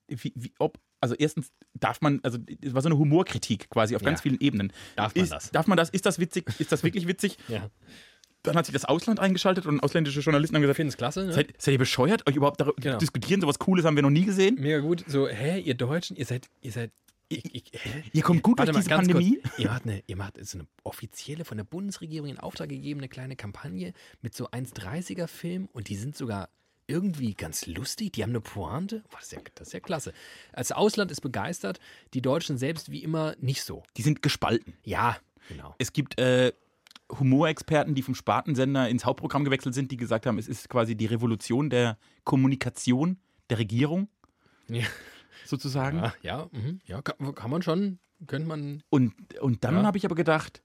Wie, wie, ob, also erstens darf man, also es war so eine Humorkritik quasi auf ganz Ja. vielen Ebenen. Darf man ist, das? Darf man das? Ist das witzig? Ist das wirklich witzig? <laughs> Ja. Dann hat sich das Ausland eingeschaltet und ausländische Journalisten haben Ich gesagt, finde es klasse, ne? seid, seid ihr bescheuert, euch überhaupt darüber Genau. diskutieren? Sowas Cooles haben wir noch nie gesehen. Mega gut. So, hä, ihr Deutschen, ihr seid, ihr seid. Ich, ich? Ihr kommt gut durch mal, diese Pandemie. Kurz. Ihr macht, eine, ihr macht so eine offizielle, von der Bundesregierung in Auftrag gegebene kleine Kampagne mit so 1,30er Film und die sind sogar irgendwie ganz lustig. Die haben eine Pointe. Boah, das, ist ja, das ist ja klasse. Das Ausland ist begeistert, die Deutschen selbst wie immer nicht so. Die sind gespalten. Ja, genau. Es gibt äh, Humorexperten, die vom Spartensender ins Hauptprogramm gewechselt sind, die gesagt haben, es ist quasi die Revolution der Kommunikation der Regierung, Ja, sozusagen. ja, ja, mhm. ja kann, kann man schon, könnte man. Und, und dann Ja. habe ich aber gedacht,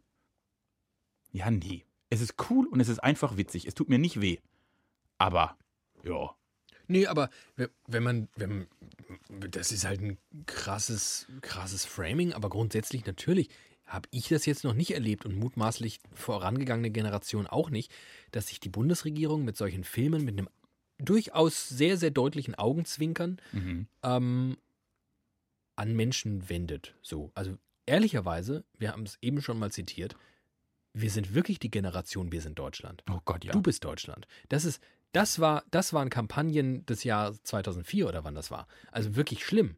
ja, nee, es ist cool und es ist einfach witzig. Es tut mir nicht weh. Aber, ja. Nee, aber we- wenn man, wenn, das ist halt ein krasses, krasses Framing, aber grundsätzlich natürlich habe ich das jetzt noch nicht erlebt und mutmaßlich vorangegangene Generation auch nicht, dass sich die Bundesregierung mit solchen Filmen mit einem durchaus sehr, sehr deutlichen Augenzwinkern Mhm. ähm, an Menschen wendet. So, also ehrlicherweise, wir haben es eben schon mal zitiert, wir sind wirklich die Generation, wir sind Deutschland. Oh Gott, ja. Du bist Deutschland. Das ist, das war, das waren Kampagnen des Jahres 2004 oder wann das war. Also wirklich schlimm.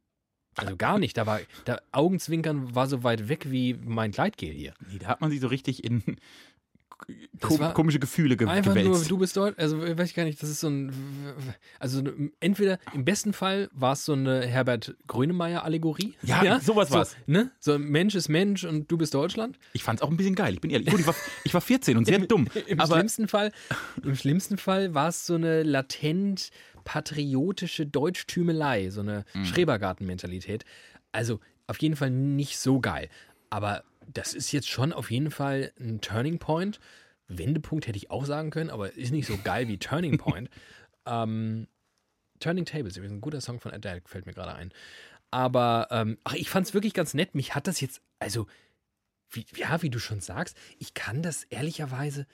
Also gar nicht. Da war, da Augenzwinkern war so weit weg wie mein Gleitgel hier. nee, da hat man sich so richtig in kom komische Gefühle ge Einfach nur, gewälzt. du bist Deutsch. Also weiß ich gar nicht. Das ist so ein, also entweder im besten Fall war es so eine Herbert Grönemeyer-Allegorie. Ja, sowas so, war's. Ne? So Mensch ist Mensch und du bist Deutschland. ich fand es auch ein bisschen geil, ich bin ehrlich. Gut, ich, war, ich war 14 und sehr dumm. Im schlimmsten Fall, im schlimmsten Fall war es so eine latent patriotische Deutschtümelei, so eine Mhm. Schrebergarten-Mentalität. Also auf jeden Fall nicht so geil. Aber das ist jetzt schon auf jeden Fall ein Turning Point. Wendepunkt hätte ich auch sagen können, aber ist nicht so geil wie Turning <laughs> Point. ähm, Turning Tables, übrigens ein guter Song von Adele, fällt mir gerade ein. Aber ähm, ach, ich fand es wirklich ganz nett. Mich hat das jetzt, also, wie, ja, wie du schon sagst, ich kann das ehrlicherweise,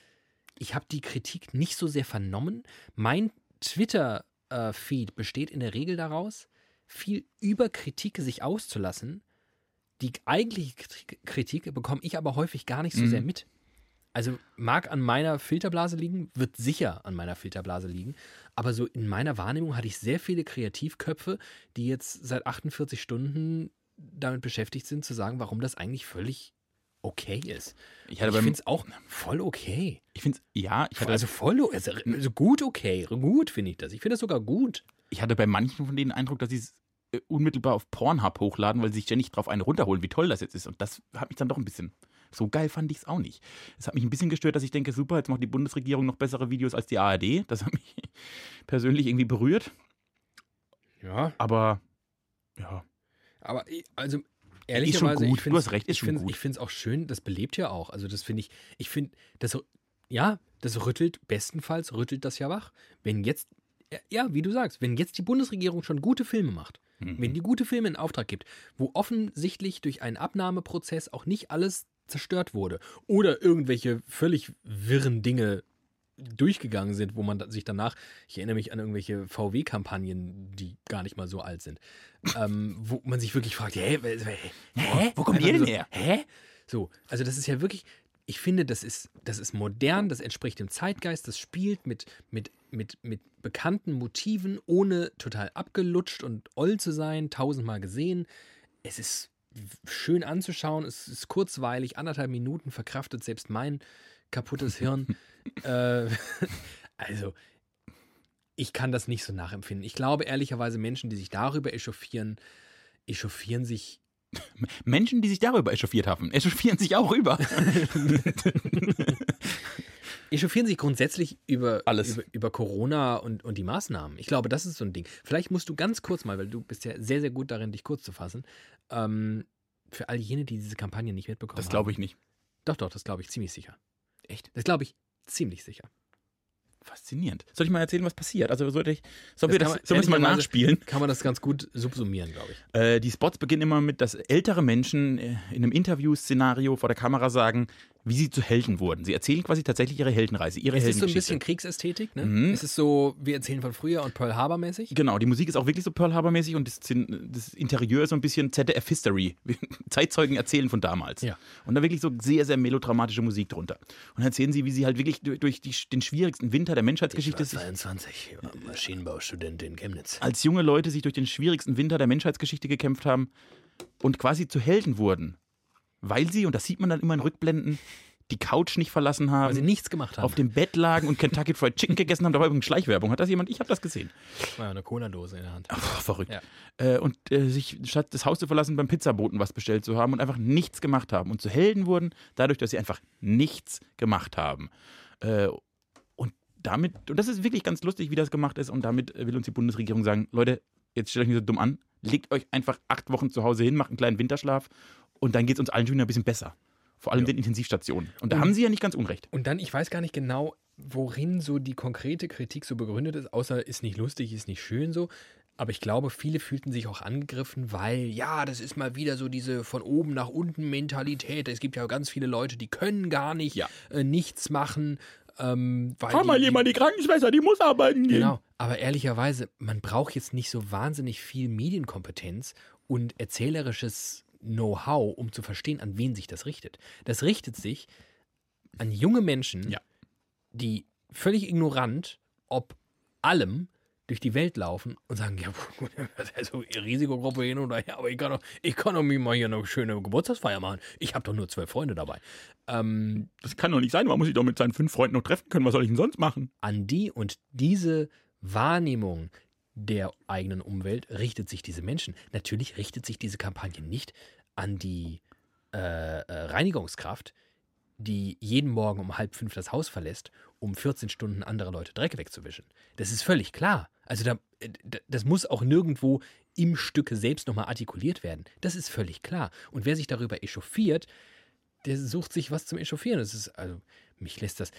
ich habe die Kritik nicht so sehr vernommen. Mein Twitter-Feed besteht in der Regel daraus, viel über Kritik sich auszulassen. Die eigentliche Kritik- bekomme ich aber häufig gar nicht so Mhm. sehr mit. Also mag an meiner Filterblase liegen, wird sicher an meiner Filterblase liegen. Aber so in meiner Wahrnehmung hatte ich sehr viele Kreativköpfe, die jetzt seit 48 Stunden damit beschäftigt sind, zu sagen, warum das eigentlich völlig okay ist. ich hatte ich finde es auch voll okay. ich finde ja, ich hatte, Also voll, also, also gut okay. Gut finde ich das. Ich finde das sogar gut. ich hatte bei manchen von denen den Eindruck, dass sie es unmittelbar auf Pornhub hochladen, weil sie sich ständig drauf einen runterholen, wie toll das jetzt ist. Und das hat mich dann doch ein bisschen. So geil fand ich es auch nicht. Es hat mich ein bisschen gestört, dass ich denke, super, jetzt macht die Bundesregierung noch bessere Videos als die ARD. Das hat mich <laughs> persönlich irgendwie berührt. Ja, Aber ja, aber ich- also schon ehrlicherweise, gut. ich Du find's- hast recht, ist ich schon gut. Ich finde es auch schön, das belebt ja auch. Also das finde ich, ich finde, das, ja, das rüttelt, bestenfalls rüttelt das ja wach. Wenn jetzt, ja, wie du sagst, wenn jetzt die Bundesregierung schon gute Filme macht, Mhm. wenn die gute Filme in Auftrag gibt, wo offensichtlich durch einen Abnahmeprozess auch nicht alles zerstört wurde oder irgendwelche völlig wirren Dinge durchgegangen sind, wo man sich danach, ich erinnere mich an irgendwelche VW-Kampagnen, die gar nicht mal so alt sind, ähm, wo man sich wirklich fragt, hä, hä, hä? Wo kommt ihr denn so, her? Hä? So, also das ist ja wirklich, ich finde, das ist, das ist modern, das entspricht dem Zeitgeist, das spielt mit, mit, mit, mit bekannten Motiven, ohne total abgelutscht und oll zu sein, tausendmal gesehen. Es ist schön anzuschauen, es ist kurzweilig, anderthalb Minuten verkraftet selbst mein kaputtes Hirn. <laughs> äh, <laughs> also, ich kann das nicht so nachempfinden. Ich glaube ehrlicherweise, Menschen, die sich darüber echauffieren, echauffieren sich Menschen, die sich darüber echauffiert haben, echauffieren sich auch über. <laughs> echauffieren sich grundsätzlich über, Alles. über, über Corona und, und die Maßnahmen. Ich glaube, das ist so ein Ding. Vielleicht musst du ganz kurz mal, weil du bist ja sehr, sehr gut darin, dich kurz zu fassen, ähm, für all jene, die diese Kampagne nicht mitbekommen Das glaube ich nicht. Doch, doch, das glaube ich ziemlich sicher. Echt? Das glaube ich ziemlich sicher. Faszinierend. Soll ich mal erzählen, was passiert? Also sollte ich, sollen wir das, man- sollen mal nachspielen? Kann man das ganz gut subsumieren, glaube ich. Äh, die Spots beginnen immer mit, dass ältere Menschen äh, in einem Interview-Szenario vor der Kamera sagen, wie sie zu Helden wurden. Sie erzählen quasi tatsächlich ihre Heldenreise, ihre Es ist so ein bisschen Kriegsästhetik, ne? Mhm. Es ist so, wir erzählen von früher und Pearl Harbor mäßig. Genau, die Musik ist auch wirklich so Pearl Harbor-mäßig und das, das Interieur ist so ein bisschen ZDF-History. <laughs> Zeitzeugen erzählen von damals. Ja. Und da wirklich so sehr, sehr melodramatische Musik drunter. Und dann erzählen sie, wie sie halt wirklich durch, die, den schwierigsten Winter der Menschheitsgeschichte sich 22, Maschinenbaustudent in Chemnitz. als junge Leute sich durch den schwierigsten Winter der Menschheitsgeschichte gekämpft haben und quasi zu Helden wurden. Weil sie, und das sieht man dann immer in Rückblenden, die Couch nicht verlassen Weil sie haben, nichts gemacht haben. auf dem Bett lagen und Kentucky Fried Chicken gegessen haben. Da war übrigens Schleichwerbung. Hat das jemand? Ich habe das gesehen. Ja, eine Cola-Dose in der Hand. Puh, verrückt. Ja. Äh, und äh, sich statt das Haus zu verlassen, beim Pizzaboten was bestellt zu haben und einfach nichts gemacht haben. Und zu Helden wurden, dadurch, dass sie einfach nichts gemacht haben. Äh, und damit, und das ist wirklich ganz lustig, wie das gemacht ist. Und damit will uns die Bundesregierung sagen: Leute, jetzt stellt euch nicht so dumm an, legt euch einfach acht Wochen zu Hause hin, macht einen kleinen Winterschlaf und dann geht es uns allen schon wieder ein bisschen besser. Vor allem Ja. den Intensivstationen. Und da Und- haben sie ja nicht ganz unrecht. Und dann, ich weiß gar nicht genau, worin so die konkrete Kritik so begründet ist, außer ist nicht lustig, ist nicht schön so. Aber ich glaube, viele fühlten sich auch angegriffen, weil, ja, das ist mal wieder so diese von oben nach unten Mentalität. Es gibt ja ganz viele Leute, die können gar nicht Ja. äh, nichts machen. Ähm, weil mal jemand, die Krankenschwester, die muss arbeiten gehen. Genau, aber ehrlicherweise, man braucht jetzt nicht so wahnsinnig viel Medienkompetenz und erzählerisches Know-how, um zu verstehen, an wen sich das richtet. Das richtet sich an junge Menschen, Ja. die völlig ignorant, ob allem, durch die Welt laufen und sagen, ja, <laughs> also Risikogruppe hin oder her, aber ich kann doch, ich kann doch mir mal hier eine schöne Geburtstagsfeier machen. Ich habe doch nur zwölf Freunde dabei. Ähm, Das kann doch nicht sein, man muss sich doch mit seinen fünf Freunden noch treffen können. Was soll ich denn sonst machen? an die und diese Wahrnehmung der eigenen Umwelt richtet sich diese Menschen. Natürlich richtet sich diese Kampagne nicht an die äh, äh, Reinigungskraft, die jeden Morgen um halb fünf das Haus verlässt, um 14 Stunden andere Leute Dreck wegzuwischen. Das ist völlig klar. Also da, äh, das muss auch nirgendwo im Stücke selbst nochmal artikuliert werden. Das ist völlig klar. Und wer sich darüber echauffiert, der sucht sich was zum Echauffieren. Das ist, also, mich lässt das.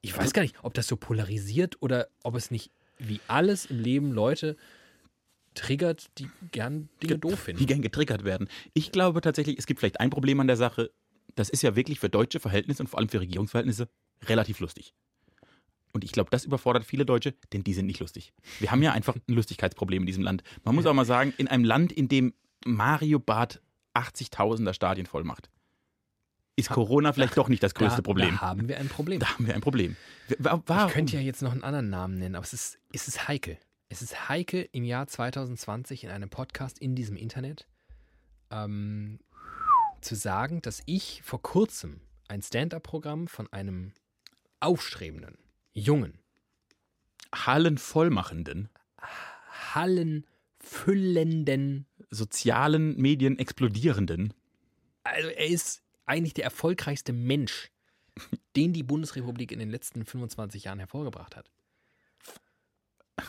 Ich weiß gar nicht, ob das so polarisiert oder ob es nicht wie alles im Leben Leute triggert, die gern Dinge doof die finden. gern getriggert werden. Ich glaube tatsächlich, es gibt vielleicht ein Problem an der Sache. Das ist ja wirklich für deutsche Verhältnisse und vor allem für Regierungsverhältnisse relativ lustig. Und ich glaube, das überfordert viele Deutsche, denn die sind nicht lustig. Wir haben ja einfach ein Lustigkeitsproblem in diesem Land. Man muss auch mal sagen, in einem Land, in dem Mario Barth 80.000er Stadien voll macht, ist Corona vielleicht doch nicht das größte da, Problem. Da haben wir ein Problem. Da haben wir ein Problem. Wa- Warum? Ich könnte ja jetzt noch einen anderen Namen nennen, aber es ist, es ist heikel. Es ist heikel im Jahr 2020 in einem Podcast in diesem Internet ähm, zu sagen, dass ich vor kurzem ein Stand-up-Programm von einem aufstrebenden, jungen, Hallen vollmachenden, hallenfüllenden, sozialen Medien explodierenden. also er ist eigentlich der erfolgreichste Mensch, <laughs> den die Bundesrepublik in den letzten 25 Jahren hervorgebracht hat.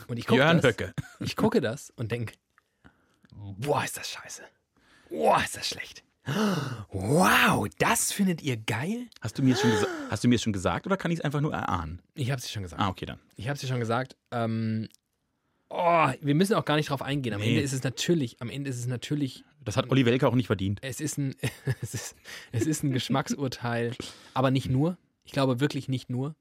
Und ich gucke das, Höcke. ich gucke das und denke, boah, ist das scheiße. Boah, ist das schlecht. Wow, das findet ihr geil? Hast du mir es schon, hast du mir es schon gesagt oder kann ich es einfach nur erahnen? Ich habe es dir schon gesagt. Ah, okay, dann. Ich habe es dir schon gesagt. Ähm, oh, wir müssen auch gar nicht drauf eingehen. Am Nee. Ende ist es natürlich, am Ende ist es natürlich Das hat Olli Welke auch nicht verdient. es ist ein, <laughs> es ist, es ist ein Geschmacksurteil, aber nicht nur. Ich glaube wirklich nicht nur.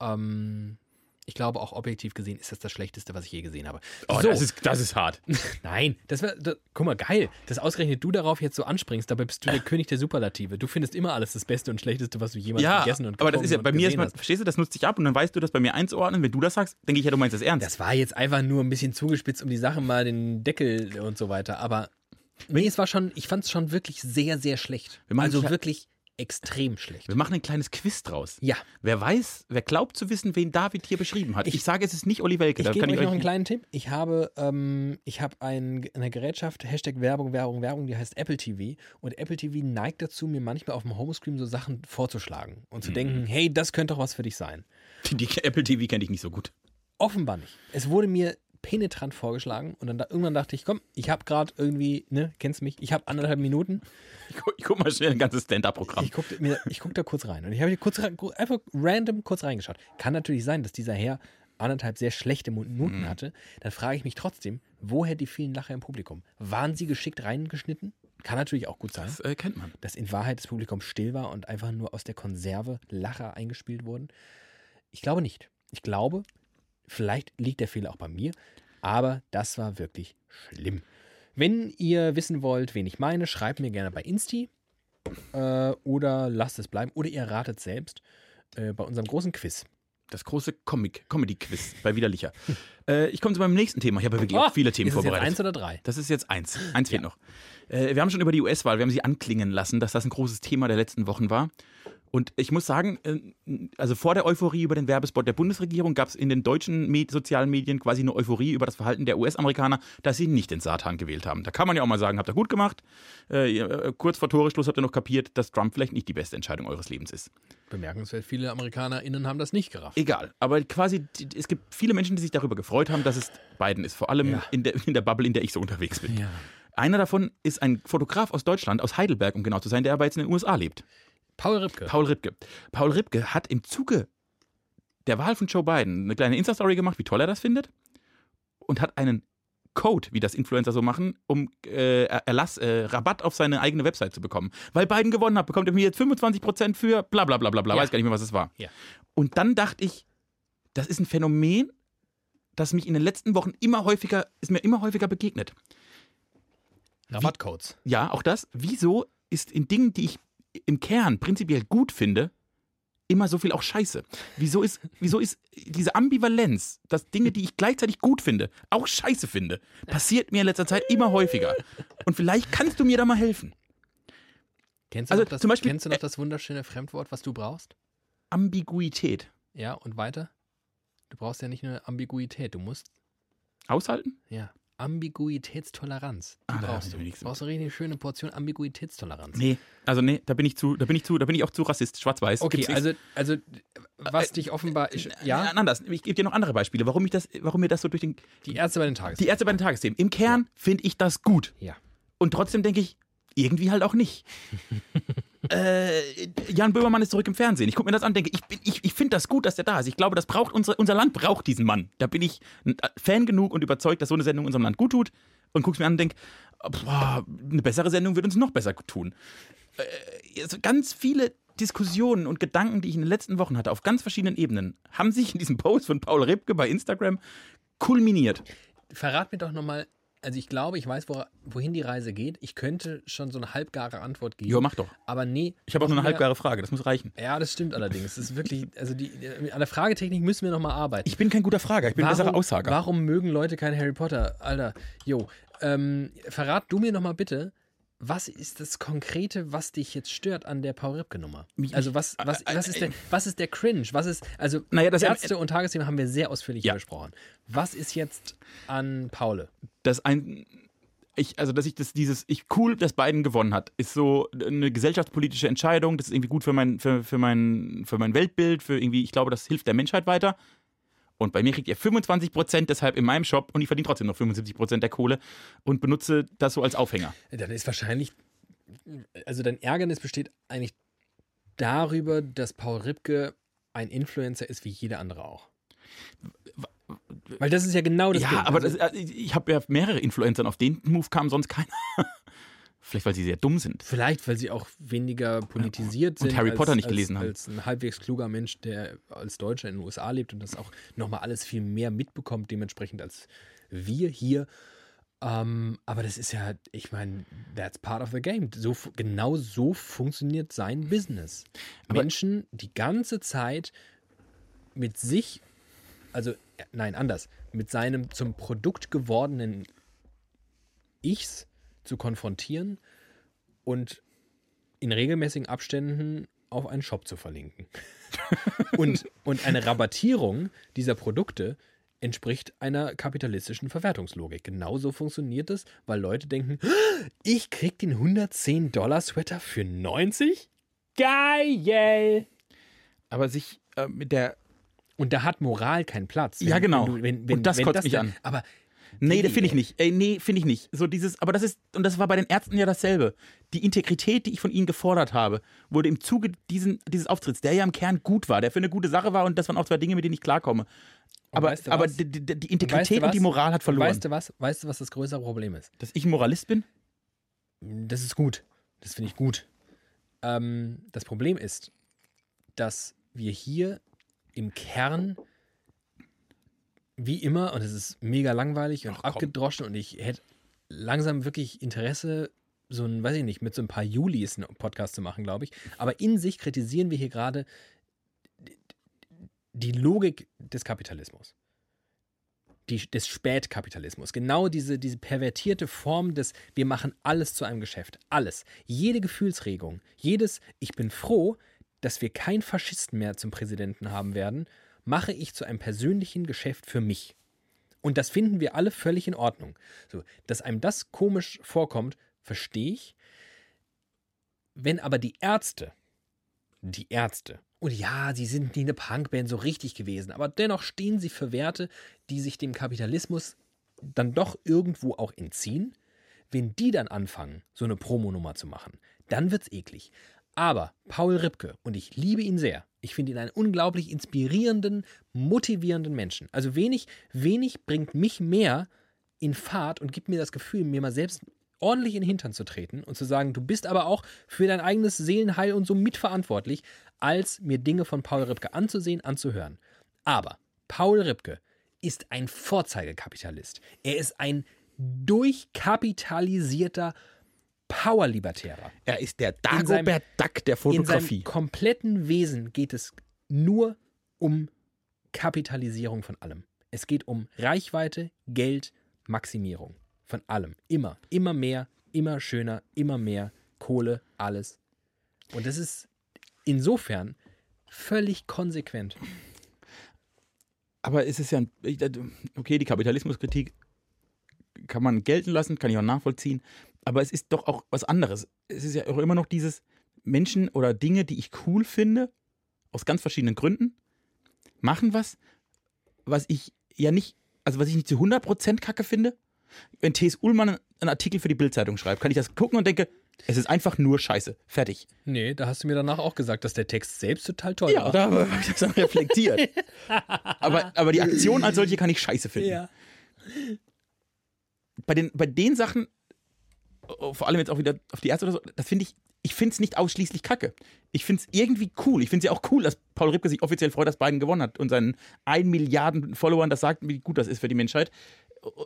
Ähm, ich glaube auch objektiv gesehen ist das das Schlechteste, was ich je gesehen habe. Oh, so, das, ist, das ist hart. <laughs> nein, das war, das, guck mal, geil, dass ausgerechnet du darauf jetzt so anspringst. Dabei bist du der König der Superlative. Du findest immer alles das Beste und Schlechteste, was du jemals ja, gegessen und aber das getrunken ist ja, bei mir ist man, verstehst du, das nutzt sich ab und dann weißt du das bei mir einzuordnen. Wenn du das sagst, denke ich ja, du meinst das ernst. Das war jetzt einfach nur ein bisschen zugespitzt, um die Sache mal den Deckel und so weiter. Aber nee, es war schon, ich fand es schon wirklich sehr, sehr schlecht. Wir Also wirklich extrem schlecht. Wir machen ein kleines Quiz draus. Ja. Wer weiß, wer glaubt zu wissen, wen David hier beschrieben hat. Ich, sage, es ist nicht Olli Welke. Ich gebe euch ich noch euch einen kleinen Tipp. Ich habe, ähm, ich habe ein, eine Gerätschaft, Hashtag Werbung, Werbung, Werbung, die heißt Apple TV. Und Apple TV neigt dazu, mir manchmal auf dem Homescreen so Sachen vorzuschlagen und zu Mhm. denken, hey, das könnte doch was für dich sein. die Apple TV kenne ich nicht so gut. Offenbar nicht. Es wurde mir penetrant vorgeschlagen und dann da, irgendwann dachte ich, komm, ich habe gerade irgendwie, ne, kennst mich, ich habe anderthalb Minuten, Ich, gu ich guck mal schnell ein ganzes Stand-Up-Programm. ich gucke mir, ich guck da kurz rein und ich habe hier kurz einfach random kurz reingeschaut. Kann natürlich sein, dass dieser Herr anderthalb sehr schlechte Minuten Mhm. hatte. Dann frage ich mich trotzdem, woher die vielen Lacher im Publikum? Waren sie geschickt reingeschnitten? Kann natürlich auch gut sein, Das äh, kennt man. dass in Wahrheit das Publikum still war und einfach nur aus der Konserve Lacher eingespielt wurden. Ich glaube nicht. Ich glaube, vielleicht liegt der Fehler auch bei mir, aber das war wirklich schlimm. Wenn ihr wissen wollt, wen ich meine, schreibt mir gerne bei Insti äh, oder lasst es bleiben oder ihr ratet selbst äh, bei unserem großen Quiz. Das große Comic, Comedy-Quiz bei Widerlicher. <laughs> äh, ich komme zu meinem nächsten Thema. Ich habe wirklich Oh, auch viele Themen ist es jetzt vorbereitet. eins oder drei? Das ist jetzt eins. Eins fehlt noch. Äh, wir haben schon über die US-Wahl, wir haben sie anklingen lassen, dass das ein großes Thema der letzten Wochen war. Und ich muss sagen, äh, also vor der Euphorie über den Werbespot der Bundesregierung gab es in den deutschen Med sozialen Medien quasi eine Euphorie über das Verhalten der US-Amerikaner, dass sie nicht den Satan gewählt haben. Da kann man ja auch mal sagen, habt ihr gut gemacht. Äh, äh, kurz vor Toreschluss habt ihr noch kapiert, dass Trump vielleicht nicht die beste Entscheidung eures Lebens ist. Bemerkenswert, viele AmerikanerInnen haben das nicht gerafft. Egal, aber quasi, es gibt viele Menschen, die sich darüber gefreut haben, dass es Biden ist. Vor allem Ja. in, der, in der Bubble, in der ich so unterwegs bin. Ja. Einer davon ist ein Fotograf aus Deutschland, aus Heidelberg, um genau zu sein, der aber jetzt in den USA lebt. Paul Ripke. Paul Ripke. Paul Ripke hat im Zuge der Wahl von Joe Biden eine kleine Insta-Story gemacht, wie toll er das findet, und hat einen Code, wie das Influencer so machen, um äh, Erlass, äh, Rabatt auf seine eigene Website zu bekommen. Weil Biden gewonnen hat, bekommt er mir jetzt 25% für bla bla bla bla bla, Ja. weiß gar nicht mehr, was es war. Ja. Und dann dachte ich, das ist ein Phänomen, das mich in den letzten Wochen immer häufiger, ist mir immer häufiger begegnet. Rabattcodes. Ja, auch das. Wieso ist in Dingen, die ich im Kern prinzipiell gut finde, immer so viel auch Scheiße? Wieso ist, wieso ist diese Ambivalenz, dass Dinge, die ich gleichzeitig gut finde, auch Scheiße finde, passiert mir in letzter Zeit immer häufiger? Und vielleicht kannst du mir da mal helfen. Kennst du, Also noch, das, zum Beispiel- kennst du noch das wunderschöne Fremdwort, was du brauchst? Ambiguität. Ja, und weiter? Du brauchst ja nicht nur Ambiguität, du musst, Aushalten? ja, Ambiguitätstoleranz. Die Ah, brauchst du. nichts Du brauchst eine richtig schöne Portion Ambiguitätstoleranz. Nee, also nee, da bin ich zu, da bin ich zu, da bin ich auch zu Rassist, schwarz-weiß. Okay, Gibt's nicht. also, also was dich offenbar, ich, ja, Äh, anders. Ich gebe dir noch andere Beispiele, warum, ich das, warum mir das so durch den. die Ärzte bei den Tages. Die Ärzte bei den Tagesthemen. Im Kern finde ich das gut. ja. Und trotzdem denke ich, irgendwie halt auch nicht. <laughs> äh, Jan Böhmermann ist zurück im Fernsehen. Ich gucke mir das an, denke, ich, ich, ich finde das gut, dass der da ist. Ich glaube, das braucht unsere, unser Land braucht diesen Mann. Da bin ich ein Fan genug und überzeugt, dass so eine Sendung unserem Land gut tut. Und gucke es mir an und denke, eine bessere Sendung wird uns noch besser tun. Äh, also ganz viele Diskussionen und Gedanken, die ich in den letzten Wochen hatte, auf ganz verschiedenen Ebenen, haben sich in diesem Post von Paul Ripke bei Instagram kulminiert. Verrat mir doch nochmal, also ich glaube, ich weiß, wora- wohin die Reise geht. Ich könnte schon so eine halbgare Antwort geben. Jo, mach doch. Aber nee. Ich habe auch nur eine halbgare Frage, das muss reichen. Ja, das stimmt allerdings. Es ist wirklich, also die, an der Fragetechnik müssen wir nochmal arbeiten. Ich bin kein guter Frager, ich bin ein besserer Aussager. Warum mögen Leute kein Harry Potter? Alter, jo. Ähm, verrat du mir nochmal bitte, was ist das Konkrete, was dich jetzt stört an der Paul Ripke-Nummer? Mich- Also was, was, was, ist der, was ist der Cringe? Was ist, also Naja, das- Ärzte und Tagesthemen haben wir sehr ausführlich Ja. besprochen. Was ist jetzt an Paule? dass ein ich, also dass ich das dieses ich cool, dass Biden gewonnen hat, ist so eine gesellschaftspolitische Entscheidung. Das ist irgendwie gut für mein für, für mein für mein Weltbild, für irgendwie. Ich glaube, das hilft der Menschheit weiter. Und bei mir kriegt ihr 25 Prozent deshalb in meinem Shop und ich verdiene trotzdem noch 75 Prozent der Kohle und benutze das so als Aufhänger. Dann ist wahrscheinlich, also dein Ärgernis besteht eigentlich darüber, dass Paul Ripke ein Influencer ist wie jeder andere auch. Weil das ist ja genau das ja, Ding. aber also, das, äh, ich habe ja mehrere Influencer und auf den Move kam sonst keiner. Vielleicht weil sie sehr dumm sind. Vielleicht, weil sie auch weniger politisiert Und sind. Harry als, Potter nicht als, gelesen haben. Als ein halbwegs kluger Mensch, der als Deutscher in den USA lebt und das auch nochmal alles viel mehr mitbekommt, dementsprechend als wir hier. Ähm, aber das ist ja, ich meine, that's part of the game. So, genau so funktioniert sein Business. Aber- Menschen die ganze Zeit mit sich, also äh, nein, anders, mit seinem zum Produkt gewordenen Ichs zu konfrontieren und in regelmäßigen Abständen auf einen Shop zu verlinken. <laughs> und, und eine Rabattierung dieser Produkte entspricht einer kapitalistischen Verwertungslogik. Genauso funktioniert es, weil Leute denken, ich krieg den 110 Dollar Sweater für 90? Geil! Aber sich äh, mit der. Und da hat Moral keinen Platz. Ja, genau. du- wenn, wenn, Und das wenn kotzt mich der- an. Aber Nee, Wie, finde ich nicht. Ey, nee, finde ich nicht. So dieses, aber das ist, und das war bei den Ärzten ja dasselbe. Die Integrität, die ich von ihnen gefordert habe, wurde im Zuge diesen, dieses Auftritts, der ja im Kern gut war, der für eine gute Sache war und das waren auch zwei Dinge, mit denen ich klarkomme. Aber, weißt du aber die, die, die Integrität weißt du und die? Moral hat verloren. Weißt du was? Weißt du, was das größere Problem ist? Dass ich ein Moralist bin? Das ist gut. Das finde ich gut. Ähm, das Problem ist, dass wir hier im Kern wie immer, und es ist mega langweilig und Ach, abgedroschen und ich hätte langsam wirklich Interesse, so ein, weiß ich nicht, mit so ein paar Julis einen Podcast zu machen, glaube ich. Aber in sich kritisieren wir hier gerade die Logik des Kapitalismus. Die, des Spätkapitalismus. Genau diese, diese pervertierte Form des, wir machen alles zu einem Geschäft. Alles. Jede Gefühlsregung. Jedes, ich bin froh, dass wir keinen Faschisten mehr zum Präsidenten haben werden, mache ich zu einem persönlichen Geschäft für mich. Und das finden wir alle völlig in Ordnung. So, dass einem das komisch vorkommt, verstehe ich. Wenn aber die Ärzte, die Ärzte, und ja, sie sind nie eine Punkband so richtig gewesen, aber dennoch stehen sie für Werte, die sich dem Kapitalismus dann doch irgendwo auch entziehen. Wenn die dann anfangen, so eine Promonummer zu machen, dann wird's eklig. Aber Paul Ripke, und ich liebe ihn sehr, ich finde ihn einen unglaublich inspirierenden, motivierenden Menschen. Also wenig, wenig bringt mich mehr in Fahrt und gibt mir das Gefühl, mir mal selbst ordentlich in den Hintern zu treten und zu sagen, du bist aber auch für dein eigenes Seelenheil und so mitverantwortlich, als mir Dinge von Paul Ripke anzusehen, anzuhören. Aber Paul Ripke ist ein Vorzeigekapitalist. Er ist ein durchkapitalisierter Powerlibertärer. Er ist der In Dagobert Duck der In Fotografie. seinem kompletten Wesen geht es nur um Kapitalisierung von allem. Es geht um Reichweite, Geld, Maximierung von allem. Immer, immer mehr, immer schöner, immer mehr Kohle, alles. Und das ist insofern völlig konsequent. Aber es ist ja, ein, ich- okay, die Kapitalismuskritik kann man gelten lassen, kann ich auch nachvollziehen. Aber es ist doch auch was anderes. Es ist ja auch immer noch dieses Menschen oder Dinge, die ich cool finde, aus ganz verschiedenen Gründen, machen was, was ich ja nicht, also was ich nicht zu 100% kacke finde. Wenn T.S. Ullmann einen Artikel für die Bildzeitung schreibt, kann ich das gucken und denke, es ist einfach nur Scheiße. Fertig. Nee, da hast du mir danach auch gesagt, dass der Text selbst total toll Ja, war. da habe ich das dann reflektiert. <laughs> aber, aber die Aktion als solche kann ich scheiße finden. ja. bei den, bei den Sachen, vor allem jetzt auch wieder auf die Ärzte oder so, das finde ich, ich finde es nicht ausschließlich kacke. Ich finde es irgendwie cool. Ich finde es ja auch cool, dass Paul Ripke sich offiziell freut, dass Biden gewonnen hat und seinen 1 Milliarden Followern das sagt, wie gut das ist für die Menschheit.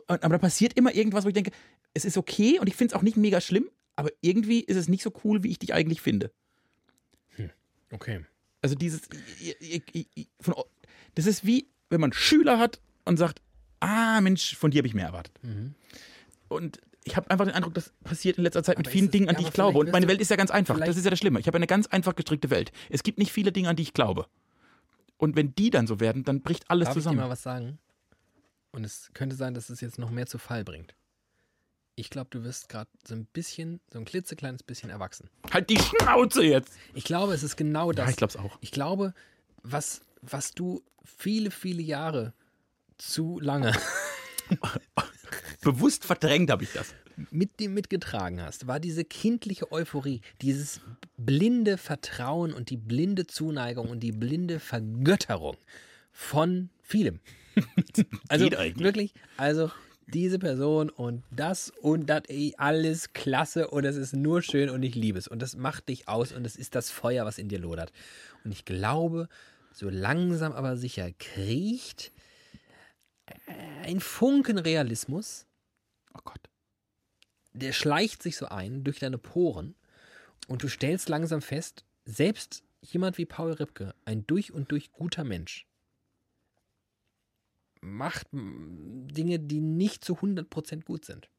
Aber da passiert immer irgendwas, wo ich denke, es ist okay und ich finde es auch nicht mega schlimm, aber irgendwie ist es nicht so cool, wie ich dich eigentlich finde. Okay. Also dieses, von, das ist wie, wenn man Schüler hat und sagt, ah Mensch, von dir habe ich mehr erwartet. Und ich habe einfach den Eindruck, das passiert in letzter Zeit mit Aber vielen ist es- Dingen, an ja, die ich glaube. Und meine Welt ist ja ganz einfach. Das ist ja das Schlimme. Ich habe eine ganz einfach gestrickte Welt. Es gibt nicht viele Dinge, an die ich glaube. Und wenn die dann so werden, dann bricht alles Darf ich dir zusammen. mal was sagen? Und es könnte sein, dass es jetzt noch mehr zu Fall bringt. Ich glaube, du wirst gerade so ein bisschen, so ein klitzekleines bisschen erwachsen. Halt die Schnauze jetzt! Ich glaube, es ist genau das. Ja, ich glaube es auch. Ich glaube, was, was du viele, viele Jahre zu lange <laughs> <laughs> Bewusst verdrängt habe ich das. mit dem mitgetragen hast, war diese kindliche Euphorie, dieses blinde Vertrauen und die blinde Zuneigung und die blinde Vergötterung von vielem. <laughs> Also wirklich, also diese Person und das und das, ey, alles klasse und es ist nur schön und ich liebe es und das macht dich aus und es ist das Feuer, was in dir lodert. Und ich glaube, so langsam aber sicher kriecht ein Funken Realismus Oh Gott. der schleicht sich so ein durch deine Poren und du stellst langsam fest, selbst jemand wie Paul Ripke, ein durch und durch guter Mensch, macht Dinge, die nicht zu 100% gut sind.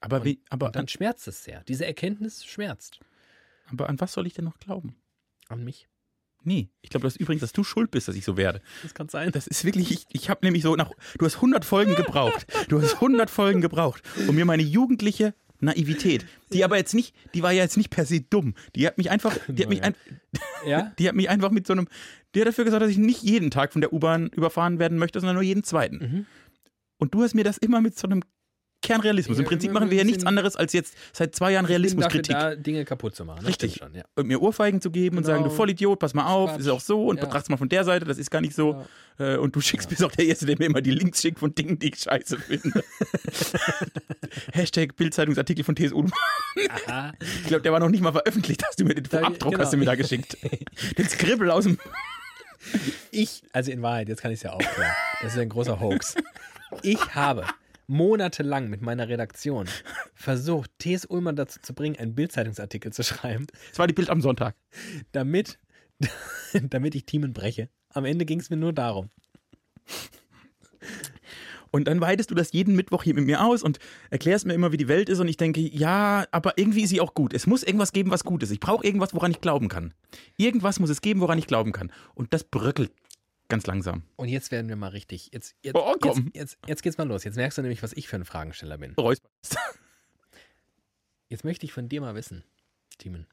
Aber, Und- wie, aber, Und dann schmerzt es sehr. Diese Erkenntnis schmerzt. aber an was soll ich denn noch glauben? An mich. Nee, ich glaube, das übrigens, dass du schuld bist, dass ich so werde. Das kann sein. Das ist wirklich, ich, ich habe nämlich so nach, du hast 100 Folgen gebraucht. Du hast 100 Folgen gebraucht, um mir meine jugendliche Naivität, die aber jetzt nicht, die war ja jetzt nicht per se dumm. Die hat mich einfach, <laughs> die hat mich, ein, Ja? <laughs> die hat mich einfach mit so einem, die hat dafür gesagt, dass ich nicht jeden Tag von der U-Bahn überfahren werden möchte, sondern nur jeden zweiten. Mhm. Und du hast mir das immer mit so einem Kernrealismus. Im Ja, Prinzip machen wir ja wir nichts anderes, als jetzt seit zwei Jahren Realismuskritik. da, Dinge kaputt zu machen. Richtig. Schon, ja. Und mir Ohrfeigen zu geben und Genau. sagen, du Vollidiot, pass mal auf, Quatsch. ist auch so und Ja. betracht's mal von der Seite, das ist gar nicht so. Äh, Und du schickst, bist auch der Erste, der mir immer die Links schickt von Dingen, die ich scheiße finde. <laughs> Hashtag Bildzeitungsartikel von TSU. Ich glaube, der war noch nicht mal veröffentlicht, hast du mir den Da- Abdruck genau. hast du mir da geschickt. <laughs> Den Skribbel aus dem. Ich, also in Wahrheit, jetzt kann ich es ja aufklären. Das ist ein großer Hoax. Ich habe monatelang mit meiner Redaktion versucht, T.S. Ullmann dazu zu bringen, einen Bildzeitungsartikel zu schreiben, Das war die Bild am Sonntag. damit, <laughs> damit ich Themen breche. Am Ende ging es mir nur darum. Und dann weitest du das jeden Mittwoch hier mit mir aus und erklärst mir immer, wie die Welt ist. Und ich denke, ja, aber irgendwie ist sie auch gut. Es muss irgendwas geben, was gut ist. Ich brauche irgendwas, woran ich glauben kann. Irgendwas muss es geben, woran ich glauben kann. Und das bröckelt ganz langsam. Und jetzt werden wir mal richtig. Jetzt, jetzt, Oh, jetzt, komm. jetzt, jetzt geht's mal los. Jetzt merkst du nämlich, was ich für ein Fragensteller bin. Jetzt möchte ich von dir mal wissen, Timon.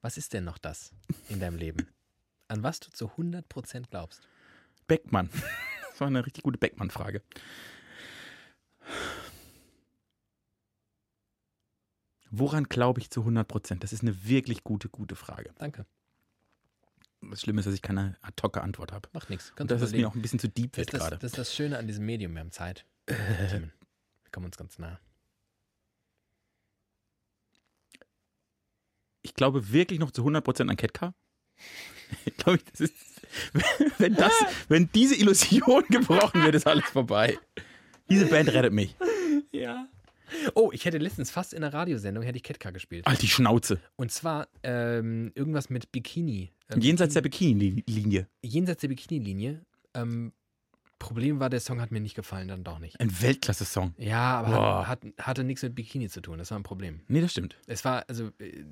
Was ist denn noch das in deinem Leben, an was du zu 100% glaubst? Beckmann. <laughs> Das war eine richtig gute Beckmann-Frage. Woran glaube ich zu 100 Prozent? Das ist eine wirklich gute, gute Frage. Danke. Das Schlimme ist, dass ich keine ad-hoc-Antwort habe. Macht nichts. Und das ist mir auch ein bisschen zu deep das, wird gerade. das ist das Schöne an diesem Medium. Wir haben Zeit. <laughs> Wir kommen uns ganz nah. Ich glaube wirklich noch zu 100 Prozent an Ketka. <laughs> Ich glaube, das ist, <laughs> wenn, das, wenn diese Illusion gebrochen wird, ist alles vorbei. Diese Band rettet mich. Ja. Oh, ich hätte letztens fast in einer Radiosendung hätte ich Ketka gespielt. Halt die Schnauze. Und zwar ähm, irgendwas mit Bikini. Ähm, Jenseits der Bikini-Linie. jenseits der Bikini-Linie. Ähm, Problem war, der Song hat mir nicht gefallen, dann doch nicht. Ein Weltklasse-Song. Ja, aber Boah. hat, hat, hatte nichts mit Bikini zu tun. Das war ein Problem. Nee, das stimmt. Es war, also, äh,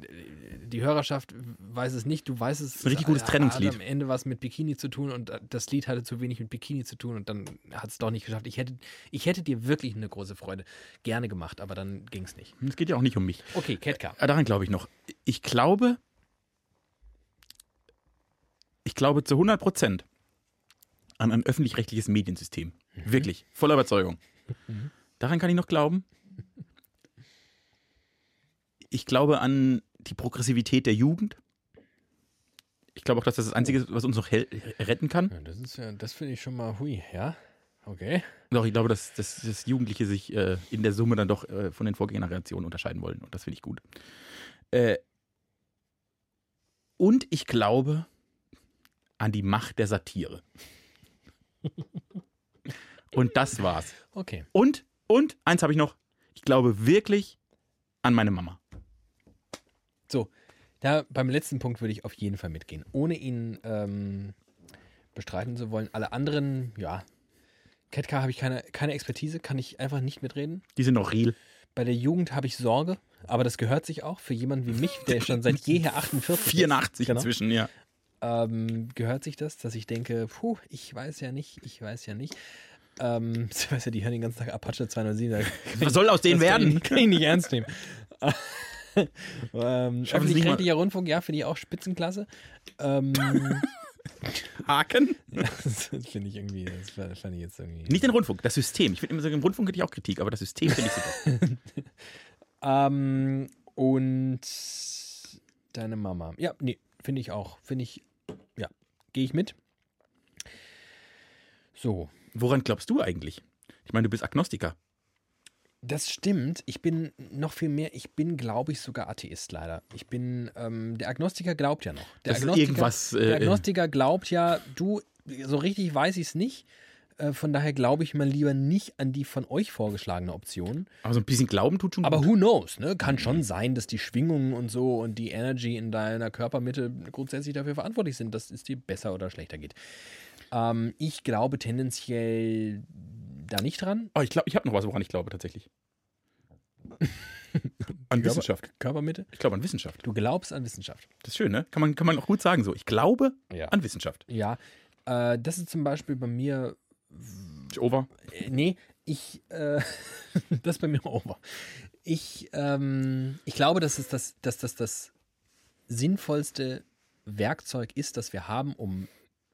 die Hörerschaft weiß es nicht, du weißt es. Ein richtig gutes es Trennungslied. Am Ende was mit Bikini zu tun und äh, das Lied hatte zu wenig mit Bikini zu tun und dann hat es doch nicht geschafft. Ich hätte, ich hätte dir wirklich eine große Freude gerne gemacht, aber dann ging es nicht. Es geht ja auch nicht um mich. Okay, Ketka. Daran glaube ich noch. Ich glaube, ich glaube zu 100 Prozent an ein öffentlich-rechtliches Mediensystem. Wirklich, voller Überzeugung. Daran kann ich noch glauben. Ich glaube an die Progressivität der Jugend. Ich glaube auch, dass das das Einzige ist, was uns noch retten kann. Ja, das ist ja, das finde ich schon mal hui, ja? Okay. Doch, ich glaube, dass, dass, dass Jugendliche sich äh, in der Summe dann doch äh, von den Vorgängergenerationen unterscheiden wollen. Und das finde ich gut. Äh, und ich glaube an die Macht der Satire. Und das war's. Okay. Und, und, eins habe ich noch. Ich glaube wirklich an meine Mama. So, da beim letzten Punkt würde ich auf jeden Fall mitgehen. Ohne ihn ähm, bestreiten zu wollen. Alle anderen, ja. Ketka habe ich keine, keine Expertise, kann ich einfach nicht mitreden. Die sind noch real. Bei der Jugend habe ich Sorge, aber das gehört sich auch für jemanden wie mich, der schon seit jeher 48 <laughs> ist. 84 Genau. inzwischen, ja. Ähm, gehört sich das, dass ich denke, puh, ich weiß ja nicht, ich weiß ja nicht. Ähm, <laughs> ja, die hören den ganzen Tag Apache 207. da- Was soll aus denen das kann werden? Ich, kann ich nicht ernst nehmen. <laughs> <laughs> ähm, Öffentlich-rechtlicher Rundfunk, ja, finde ich auch Spitzenklasse. Ähm, Haken? das finde ich irgendwie, das fand ich jetzt irgendwie. Nicht den Rundfunk, das System. Ich finde immer sagen, im Rundfunk hätte ich auch Kritik, aber das System finde ich super. Ähm, und deine Mama. Ja, nee, finde ich auch. Finde ich, gehe ich mit. So, Woran glaubst du eigentlich? Ich meine, du bist Agnostiker. Das stimmt. Ich bin noch viel mehr, ich bin, glaube ich, sogar Atheist leider. Ich bin, ähm, der Agnostiker glaubt ja noch. Der Das ist Agnostiker, irgendwas, äh, der Agnostiker glaubt ja, du, so richtig weiß ich es nicht. Äh, von daher glaube ich mal lieber nicht an die von euch vorgeschlagene Option. Aber so ein bisschen Glauben tut schon Aber gut. who knows, ne? Kann schon sein, dass die Schwingungen und so und die Energy in deiner Körpermitte grundsätzlich dafür verantwortlich sind, dass es dir besser oder schlechter geht. Ähm, ich glaube tendenziell da nicht dran. Oh, ich glaube, ich habe noch was, woran ich glaube tatsächlich. <laughs> An Körper- Wissenschaft. Körpermitte. Ich glaube an Wissenschaft. Du glaubst an Wissenschaft. Das ist schön, ne? Kann man, kann man auch gut sagen so. Ich glaube Ja. an Wissenschaft. Ja. Äh, das ist zum Beispiel bei mir Over. Äh, Nee, ich, äh, <laughs> das ist bei mir over. Ich, ähm, ich glaube, dass, es das, dass das das sinnvollste Werkzeug ist, das wir haben, um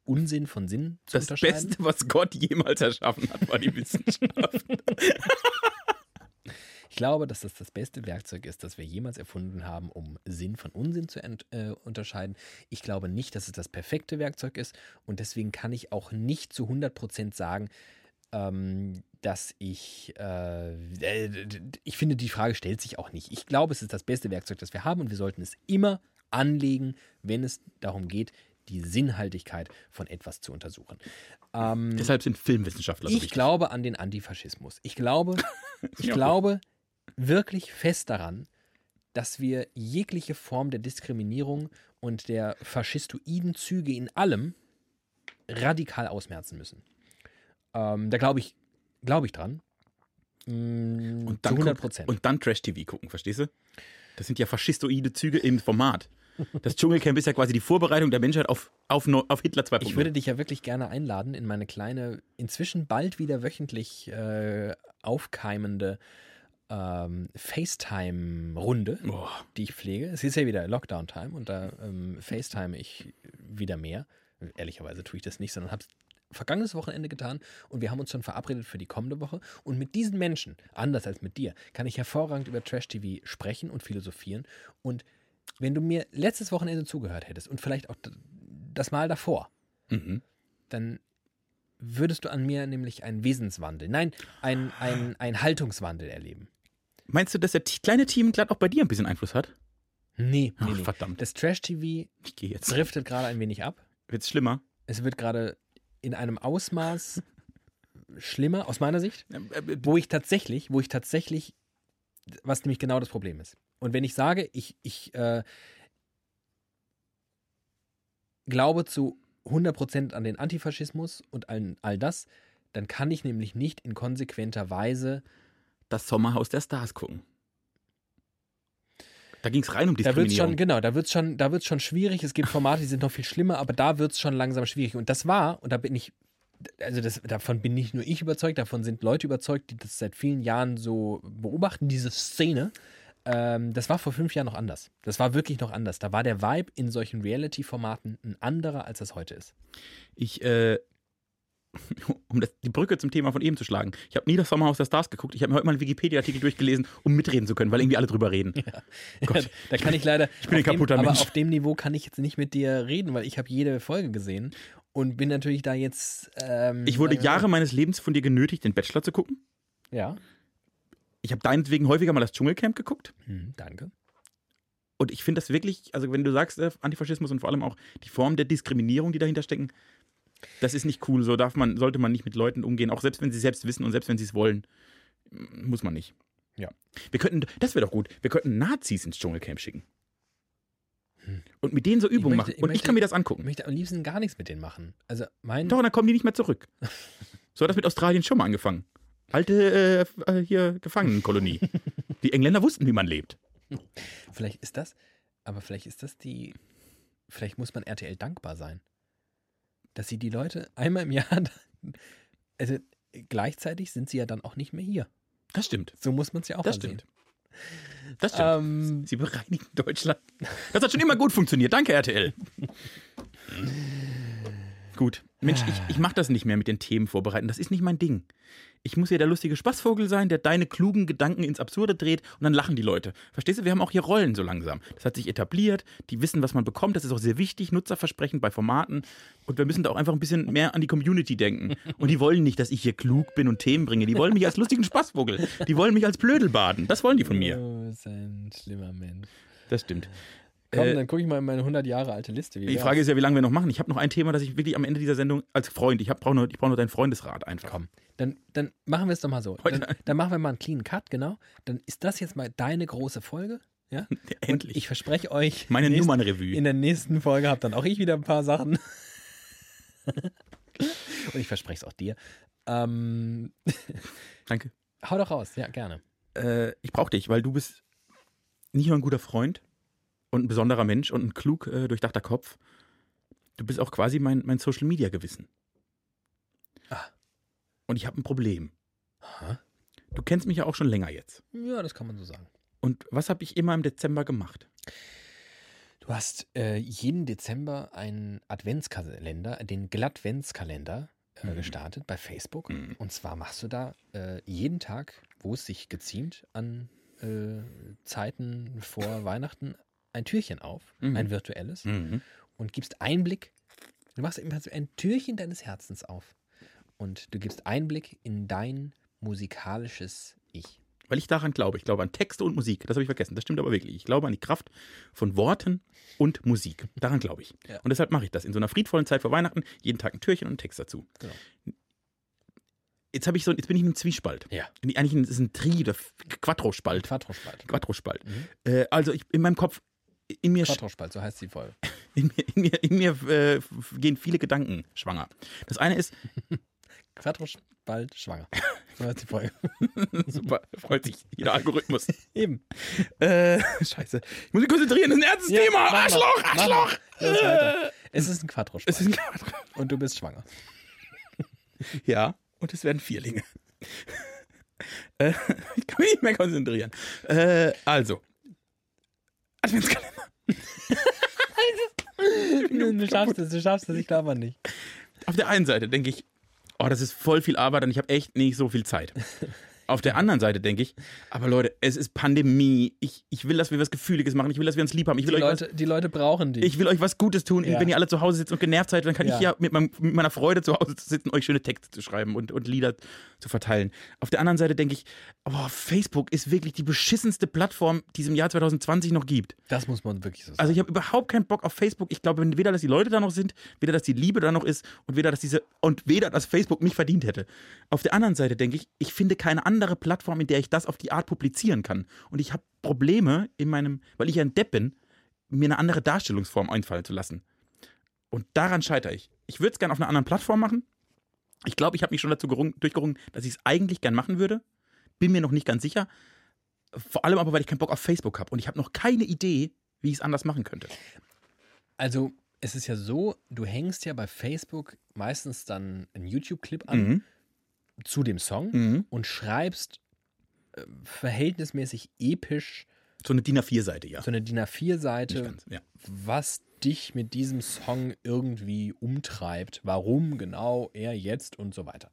Unsinn von Sinn zu Das unterscheiden. Beste, was Gott jemals erschaffen hat, war die Wissenschaft. <laughs> Ich glaube, dass das das beste Werkzeug ist, das wir jemals erfunden haben, um Sinn von Unsinn zu äh, unterscheiden. Ich glaube nicht, dass es das perfekte Werkzeug ist und deswegen kann ich auch nicht zu 100% sagen, ähm, dass ich, äh, äh, ich finde, die Frage stellt sich auch nicht. Ich glaube, es ist das beste Werkzeug, das wir haben und wir sollten es immer anlegen, wenn es darum geht, die Sinnhaltigkeit von etwas zu untersuchen. Ähm, Deshalb sind Filmwissenschaftler so ich wichtig. glaube an den Antifaschismus. Ich glaube, <laughs> ich glaube wirklich fest daran, dass wir jegliche Form der Diskriminierung und der faschistoiden Züge in allem radikal ausmerzen müssen. Ähm, da glaube ich, glaube ich dran. Mm, und dann, 100 guck- Prozent. und dann Trash-TV gucken, verstehst du? Das sind ja faschistoide Züge im Format. Das Dschungelcamp ist ja quasi die Vorbereitung der Menschheit auf, auf, auf Hitler 2.0. Ich würde dich ja wirklich gerne einladen in meine kleine, inzwischen bald wieder wöchentlich äh, aufkeimende ähm, FaceTime-Runde, Boah. die ich pflege. Es ist ja wieder Lockdown-Time und da ähm, FaceTime ich wieder mehr. Ehrlicherweise tue ich das nicht, sondern habe es vergangenes Wochenende getan und wir haben uns schon verabredet für die kommende Woche. Und mit diesen Menschen, anders als mit dir, kann ich hervorragend über Trash-TV sprechen und philosophieren. Und wenn du mir letztes Wochenende zugehört hättest und vielleicht auch das Mal davor, Mhm. dann würdest du an mir nämlich einen Wesenswandel, nein, ein, ein, ein Haltungswandel erleben. Meinst du, dass der kleine Team glatt auch bei dir ein bisschen Einfluss hat? Nee, nee, Ach, nee. verdammt. Das Trash-TV driftet gerade ein wenig ab. Wird's schlimmer? Es wird gerade in einem Ausmaß <laughs> schlimmer, aus meiner Sicht, Ähm, äh, wo ich tatsächlich, wo ich tatsächlich, was nämlich genau das Problem ist. Und wenn ich sage, ich, ich äh, glaube zu 100% an den Antifaschismus und all, all das, dann kann ich nämlich nicht in konsequenter Weise Das Sommerhaus der Stars gucken. Da ging es rein um Da wird Diskriminierung. schon, genau, da wird schon, da wird's schon schwierig. Es gibt Formate, die sind noch viel schlimmer, aber da wird es schon langsam schwierig. Und das war, und da bin ich, also das, davon bin nicht nur ich überzeugt, davon sind Leute überzeugt, die das seit vielen Jahren so beobachten, diese Szene. Ähm, das war vor fünf Jahren noch anders. Das war wirklich noch anders. Da war der Vibe in solchen Reality-Formaten ein anderer, als das heute ist. Ich, äh, <laughs> um das, die Brücke zum Thema von eben zu schlagen. Ich habe nie das Sommerhaus der Stars geguckt. Ich habe mir heute mal einen Wikipedia-Artikel durchgelesen, um mitreden zu können, weil irgendwie alle drüber reden. Gott. <laughs> da kann ich leider. Ich bin ein auf dem, kaputter Aber Mensch. auf dem Niveau kann ich jetzt nicht mit dir reden, weil ich habe jede Folge gesehen und bin natürlich da jetzt. Ähm, Ich wurde mal- Jahre meines Lebens von dir genötigt, den Bachelor zu gucken. Ja. Ich habe deinetwegen häufiger mal das Dschungelcamp geguckt. Hm, danke. Und ich finde das wirklich, also wenn du sagst, äh, Antifaschismus und vor allem auch die Form der Diskriminierung, die dahinter stecken, das ist nicht cool. So darf man, sollte man nicht mit Leuten umgehen, auch selbst wenn sie selbst wissen und selbst wenn sie es wollen. Muss man nicht. Ja. Wir könnten, das wäre doch gut, wir könnten Nazis ins Dschungelcamp schicken. Und mit denen so Übungen möchte- machen. ich Und ich möchte- kann mir das Ich angucken. möchte am liebsten gar nichts mit denen machen. Also mein. Doch, und dann kommen die nicht mehr zurück. <laughs> So hat das mit Australien schon mal angefangen. Alte äh, äh, hier Gefangenenkolonie. <laughs> Die Engländer wussten, wie man lebt. Vielleicht ist das. Aber vielleicht ist das die. Vielleicht muss man RTL dankbar sein. Dass sie die Leute <laughs> einmal im Jahr. Also gleichzeitig sind sie ja dann auch nicht mehr hier. Das stimmt. So muss man es ja auch Das ansehen. stimmt. Das stimmt. Ähm, Sie bereinigen Deutschland. Das hat schon immer gut funktioniert. Danke, RTL. Gut. Mensch, ich, ich mache das nicht mehr mit den Themen vorbereiten. Das ist nicht mein Ding. Ich muss ja der lustige Spaßvogel sein, der deine klugen Gedanken ins Absurde dreht und dann lachen die Leute. Verstehst du? Wir haben auch hier Rollen so langsam. Das hat sich etabliert. Die wissen, was man bekommt. Das ist auch sehr wichtig. Nutzerversprechen bei Formaten. Und wir müssen da auch einfach ein bisschen mehr an die Community denken. Und die wollen nicht, dass ich hier klug bin und Themen bringe. Die wollen mich als lustigen Spaßvogel. Die wollen mich als Blödel baden. Das wollen die von mir. Oh, ist ein schlimmer Mensch. Das stimmt. Komm, Äh, dann gucke ich mal in meine 100 Jahre alte Liste. Die? Frage ist ja, wie lange wir noch machen. Ich habe noch ein Thema, das ich wirklich am Ende dieser Sendung als Freund, ich brauche nur, ich brauch nur deinen Freundesrat einfach. Komm, dann, dann machen wir es doch mal so. Dann, <laughs> dann machen wir mal einen clean Cut, genau. Dann ist das jetzt mal deine große Folge. Ja? <laughs> Und Endlich. ich verspreche euch, Meine Nummernrevue. in der nächsten Folge habt dann auch ich wieder ein paar Sachen. <laughs> Und ich verspreche es auch dir. Ähm, Danke. hau doch raus, ja, gerne. Äh, ich brauche dich, weil du bist nicht nur ein guter Freund und ein besonderer Mensch und ein klug äh, durchdachter Kopf. Du bist auch quasi mein, mein Social Media Gewissen. Ah. Und ich habe ein Problem. Aha. Du kennst mich ja auch schon länger jetzt. Ja, das kann man so sagen. Und was habe ich immer im Dezember gemacht? Du hast äh, jeden Dezember einen Adventskalender, den Glattventskalender äh, Mhm. gestartet bei Facebook. Mhm. Und zwar machst du da äh, jeden Tag, wo es sich geziemt, an äh, Zeiten vor Weihnachten ein Türchen auf, Mhm. ein virtuelles, Mhm. und gibst Einblick. Du machst im Prinzip ein Türchen deines Herzens auf. Und du gibst Einblick in dein musikalisches Ich. Weil ich daran glaube. Ich glaube an Texte und Musik. Das habe ich vergessen. Das stimmt aber wirklich. Ich glaube an die Kraft von Worten und Musik. Daran glaube ich. Ja. Und deshalb mache ich das. In so einer friedvollen Zeit vor Weihnachten jeden Tag ein Türchen und einen Text dazu. Genau. Jetzt, habe ich so, jetzt bin ich im Zwiespalt. Ja. Eigentlich ein, es ist ein Tri- oder Quattro-Spalt. Quattrospalt. Quattro-Spalt. Mhm. Äh, also ich, in meinem Kopf, in mir, Quattrospalt, so heißt die Folge. <laughs> in mir, in mir, in mir äh, gehen viele Gedanken schwanger. Das eine ist, <laughs> Quattrospalt schwanger. So heißt die Folge. <laughs> super, freut sich jeder Algorithmus. Eben. äh, scheiße. Ich muss mich konzentrieren, das ist ein ernstes Ja, Thema. Arschloch, Arschloch. weiter. Es ist ein Quattrospalt. Es ist ein Quattro. Und du bist schwanger. Ja, und es werden Vierlinge. äh, ich kann mich nicht mehr konzentrieren. Äh, also. Adventskalender. <laughs> Du schaffst es, du schaffst es, ich glaube an nicht. Auf der einen Seite denke ich, oh, das ist voll viel Arbeit und ich habe echt nicht so viel Zeit. Auf der anderen Seite denke ich, aber Leute, es ist Pandemie. Ich, ich will, dass wir was Gefühliges machen. Ich will, dass wir uns lieb haben. Ich Die will, euch, was, Leute, die Leute brauchen dich. ich will euch was Gutes tun. Ja. Wenn ihr alle zu Hause sitzt und genervt seid, dann kann Ja. ich ja mit, meinem, mit meiner Freude zu Hause sitzen, euch schöne Texte zu schreiben und, und Lieder zu verteilen. Auf der anderen Seite denke ich, oh, Facebook ist wirklich die beschissenste Plattform, die es im Jahr 2020 noch gibt. das muss man wirklich so sagen. Also ich habe überhaupt keinen Bock auf Facebook. Ich glaube weder, dass die Leute da noch sind, weder, dass die Liebe da noch ist und weder, dass diese und weder, dass Facebook mich verdient hätte. Auf der anderen Seite denke ich, ich finde keine andere Plattform, in der ich das auf die Art publizieren kann. Und ich habe Probleme in meinem, weil ich ja ein Depp bin, mir eine andere Darstellungsform einfallen zu lassen. Und daran scheitere ich. Ich würde es gerne auf einer anderen Plattform machen. Ich glaube, ich habe mich schon dazu gerungen, durchgerungen, dass ich es eigentlich gern machen würde. Bin mir noch nicht ganz sicher. Vor allem aber, weil ich keinen Bock auf Facebook habe. Und ich habe noch keine Idee, wie ich es anders machen könnte. Also, es ist ja so, du hängst ja bei Facebook meistens dann einen YouTube-Clip an Mhm. Zu dem Song Mhm. und schreibst äh, verhältnismäßig episch So eine DIN A4-Seite, ja. so eine DIN Nicht A4-Seite, ganz, ja. was dich mit diesem Song irgendwie umtreibt, warum genau er jetzt und so weiter.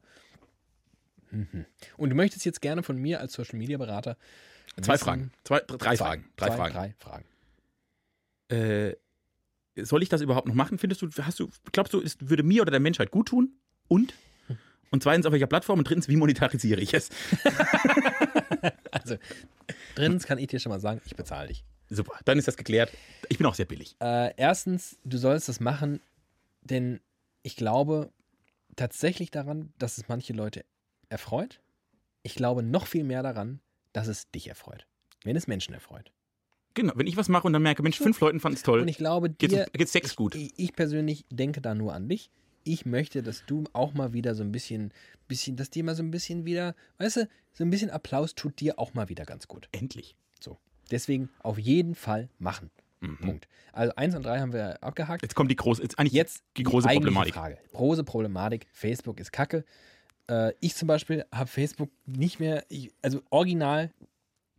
Mhm. Und du möchtest jetzt gerne von mir als Social Media Berater Zwei wissen- Fragen. Zwei, drei Zwei. Fragen. Drei Zwei, Fragen. Drei Fragen. Äh, soll ich das überhaupt noch machen? Findest du, hast du, glaubst du, es würde mir oder der Menschheit gut tun? Und? Und zweitens, auf welcher Plattform? Und drittens, wie monetarisiere ich es? <laughs> Also, drittens kann ich dir schon mal sagen, ich bezahle dich. Super, dann ist das geklärt. Ich bin auch sehr billig. Äh, erstens, du sollst das machen, denn ich glaube tatsächlich daran, dass es manche Leute erfreut. Ich glaube noch viel mehr daran, dass es dich erfreut. Wenn es Menschen erfreut. Genau, wenn ich was mache und dann merke, Mensch, fünf Leuten fanden es toll. Und ich glaube, dir, geht's Sex ich, gut? Ich, ich persönlich denke da nur an dich. Ich möchte, dass du auch mal wieder so ein bisschen, bisschen, dass dir mal so ein bisschen wieder, weißt du, so ein bisschen Applaus tut dir auch mal wieder ganz gut. Endlich. So. Deswegen auf jeden Fall machen. Mhm. Punkt. Also eins und drei haben wir abgehakt. Jetzt kommt die große, jetzt eigentlich Jetzt die große eigentliche Problematik. Frage. Große Problematik. Facebook ist kacke. Äh, ich zum Beispiel habe Facebook nicht mehr, ich, also original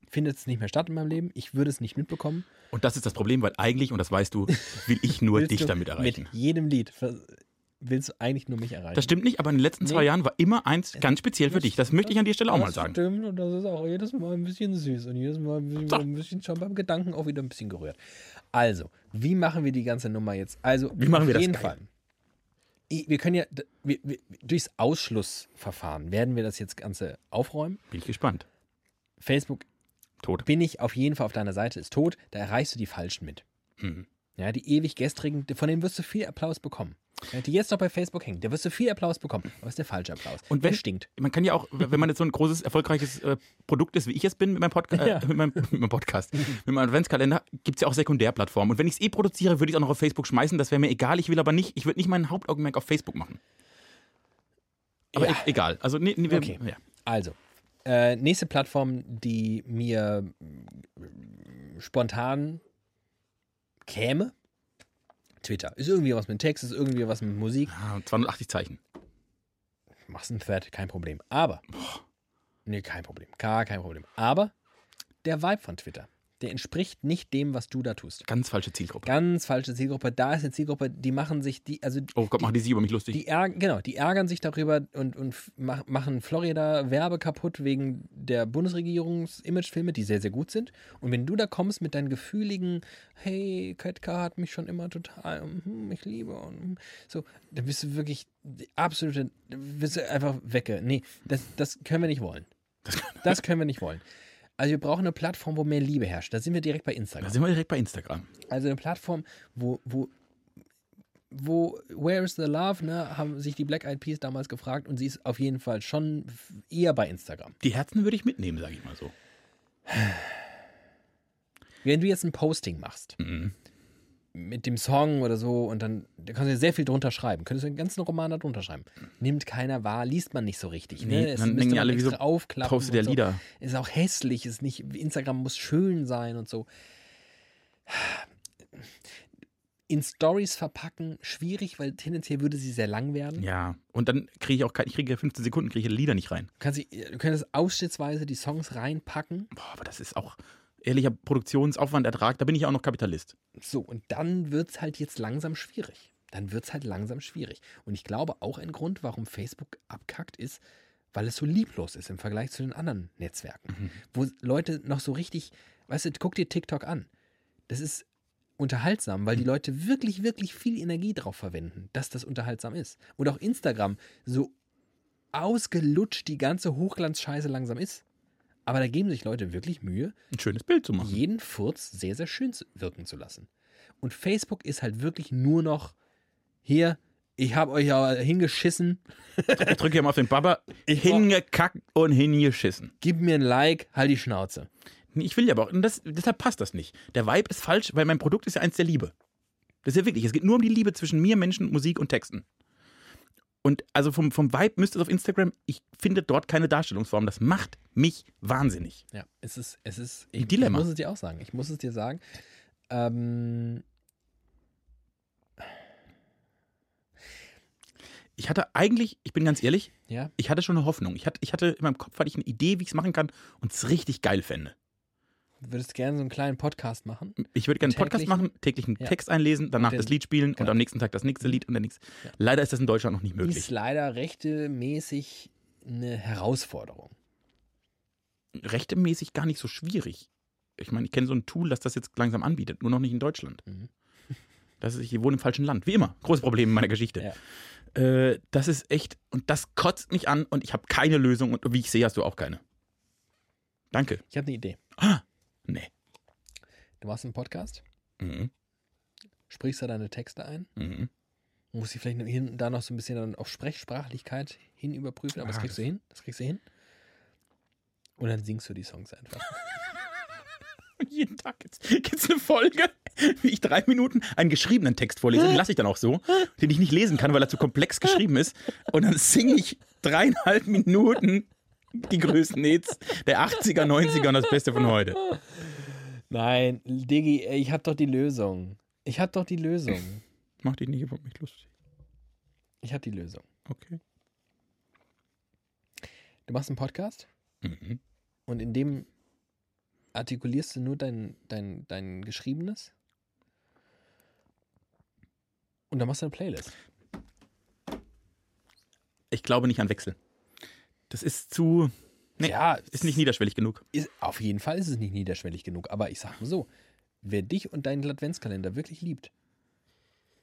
findet es nicht mehr statt in meinem Leben. Ich würde es nicht mitbekommen. Und das ist das Problem, weil eigentlich, und das weißt du, will ich nur <laughs> dich damit erreichen. Mit jedem Lied willst du eigentlich nur mich erreichen. Das stimmt nicht, aber in den letzten zwei Nee. Jahren war immer eins ganz speziell für dich. Das möchte ich an der Stelle auch mal das sagen. stimmt und das ist auch jedes Mal ein bisschen süß und jedes Mal ein bisschen, So. ein bisschen schon beim Gedanken auch wieder ein bisschen gerührt. Also, wie machen wir die ganze Nummer jetzt? Also, Wie machen auf wir das jeden geil? Fall. Wir können ja, wir, wir, durchs Ausschlussverfahren werden wir das jetzt Ganze aufräumen. Bin ich gespannt. Facebook Tot. bin ich auf jeden Fall auf deiner Seite, ist tot, da erreichst du die Falschen mit. Mhm. Ja, die ewig gestrigen, von denen wirst du viel Applaus bekommen. Ja, die jetzt noch bei Facebook hängen, da wirst du viel Applaus bekommen, aber ist der falsche Applaus. Und wenn- der stinkt. Man kann ja auch, wenn man jetzt so ein großes, erfolgreiches äh, Produkt ist, wie ich es bin mit meinem, Podca Ja. äh, mit meinem, <laughs> mit meinem Podcast, mit meinem Adventskalender, gibt es ja auch Sekundärplattformen. Und wenn ich es eh produziere, würde ich es auch noch auf Facebook schmeißen. Das wäre mir egal. Ich will aber nicht, ich würde nicht mein Hauptaugenmerk auf Facebook machen. Aber Ja. e egal. Also, nee, nee, wir, Okay. ja. Also, äh, nächste Plattform, die mir äh, spontan käme. Twitter. Ist irgendwie was mit Text, ist irgendwie was mit Musik. Ah, 280 Zeichen. Machst einen Thread, kein Problem. Aber, nee, kein Problem. Gar kein Problem. Aber der Vibe von Twitter, der entspricht nicht dem, was du da tust. Ganz falsche Zielgruppe. Ganz falsche Zielgruppe. Da ist eine Zielgruppe, die machen sich, die, also Oh Gott, machen die sie über mich lustig. Die ärgern, genau, die ärgern sich darüber und, und machen Florida Werbe kaputt wegen der Bundesregierungs-Imagefilme, die sehr, sehr gut sind. Und wenn du da kommst mit deinen gefühligen, hey, Ketka hat mich schon immer total, hm, ich liebe und hm, so, dann bist du wirklich die absolute, bist du einfach wecke. Nee, das, das können wir nicht wollen. Das können wir nicht wollen. Also wir brauchen eine Plattform, wo mehr Liebe herrscht. Da sind wir direkt bei da Instagram. sind wir direkt bei Instagram. Also eine Plattform, wo, wo, wo Where is the Love, ne, haben sich die Black Eyed Peas damals gefragt und sie ist auf jeden Fall schon eher bei Instagram. Die Herzen würde ich mitnehmen, sage ich mal so. Wenn du jetzt ein Posting machst Mhm. Mit dem Song oder so und dann da kannst du ja sehr viel drunter schreiben. Könntest du einen ganzen Roman da drunter schreiben. Nimmt keiner wahr, liest man nicht so richtig. Nee, ne? Es dann denken alle, wieso aufklappen der so. Lieder. Ist auch hässlich, ist nicht, Instagram muss schön sein und so. In Stories verpacken, schwierig, weil tendenziell würde sie sehr lang werden. Ja. Und dann kriege ich auch kein, ich kriege ja 15 Sekunden, kriege ich die Lieder nicht rein. Du, kannst, du könntest ausschnittsweise die Songs reinpacken. Boah, aber das ist auch ehrlicher Produktionsaufwand, Ertrag. Da bin ich auch noch Kapitalist. So, und dann wird es halt jetzt langsam schwierig. Dann wird es halt langsam schwierig. Und ich glaube, auch ein Grund, warum Facebook abkackt, ist, weil es so lieblos ist im Vergleich zu den anderen Netzwerken. Wo Leute noch so richtig, weißt du, guck dir TikTok an. Das ist unterhaltsam, weil die Leute wirklich, wirklich viel Energie drauf verwenden, dass das unterhaltsam ist. Und auch Instagram, so ausgelutscht die ganze Hochglanzscheiße langsam ist. Aber da geben sich Leute wirklich Mühe, Ein schönes Bild zu machen. jeden Furz sehr, sehr schön wirken zu lassen. Und Facebook ist halt wirklich nur noch hier, ich habe euch ja hingeschissen, Ich drücke hier mal auf den Baba. <laughs> Hingekackt und hingeschissen. gib mir ein Like, halt die Schnauze. Ich will ja aber auch, und das, deshalb passt das nicht. Der Vibe ist falsch, weil mein Produkt ist ja eins der Liebe. Das ist ja wirklich, es geht nur um die Liebe zwischen mir, Menschen, Musik und Texten. Und also vom, vom Vibe müsste es auf Instagram, ich finde dort keine Darstellungsform. Das macht mich wahnsinnig. Ja, es ist, es ist, Ein ich, Dilemma. ich muss es dir auch sagen. Ich muss es dir sagen. Ähm, Ich hatte eigentlich, ich bin ganz ehrlich, ja, ich hatte schon eine Hoffnung. Ich hatte, ich hatte in meinem Kopf hatte ich eine Idee, wie ich es machen kann und es richtig geil fände. Du würdest gerne so einen kleinen Podcast machen. Ich würde gerne einen Podcast machen, täglichen Ja. Text einlesen, danach den- das Lied spielen und genau. am nächsten Tag das nächste Lied und der nächste. Ja. Leider ist das in Deutschland noch nicht möglich. Ist leider rechtemäßig eine Herausforderung. rechtemäßig gar nicht so schwierig. Ich meine, ich kenne so ein Tool, das das jetzt langsam anbietet, nur noch nicht in Deutschland. Mhm. <laughs> Das ist, ich wohne im falschen Land, wie immer. Großes Problem in meiner Geschichte. Äh, das ist echt, und das kotzt mich an und ich habe keine Lösung und wie ich sehe, hast du auch keine. Danke. Ich habe eine Idee. Ah, nee. Du machst einen Podcast, Mhm. sprichst da deine Texte ein, Mhm. muss sie vielleicht und da noch so ein bisschen dann auf Sprechsprachlichkeit hin überprüfen, aber das Ah, kriegst du hin. Das kriegst du hin. Und dann singst du die Songs einfach. Und <laughs> jeden Tag gibt es eine Folge, wie ich drei Minuten einen geschriebenen Text vorlese. Den lasse ich dann auch so, den ich nicht lesen kann, weil er zu komplex geschrieben ist. Und dann singe ich dreieinhalb Minuten die größten Hits der 80er, 90er und das Beste von heute. Nein, Diggi, ey, ich hab doch die Lösung. Ich hab doch die Lösung. <laughs> Mach dich nicht über mich lustig. Ich hab die Lösung. Okay. Du machst einen Podcast Mhm. und in dem artikulierst du nur dein, dein, dein Geschriebenes. Und dann machst du eine Playlist. Ich glaube nicht an Wechsel. Das ist zu. Nee, ja, ist nicht niederschwellig genug. Ist, auf jeden Fall ist es nicht niederschwellig genug. Aber ich sag mal so: Wer dich und deinen Adventskalender wirklich liebt,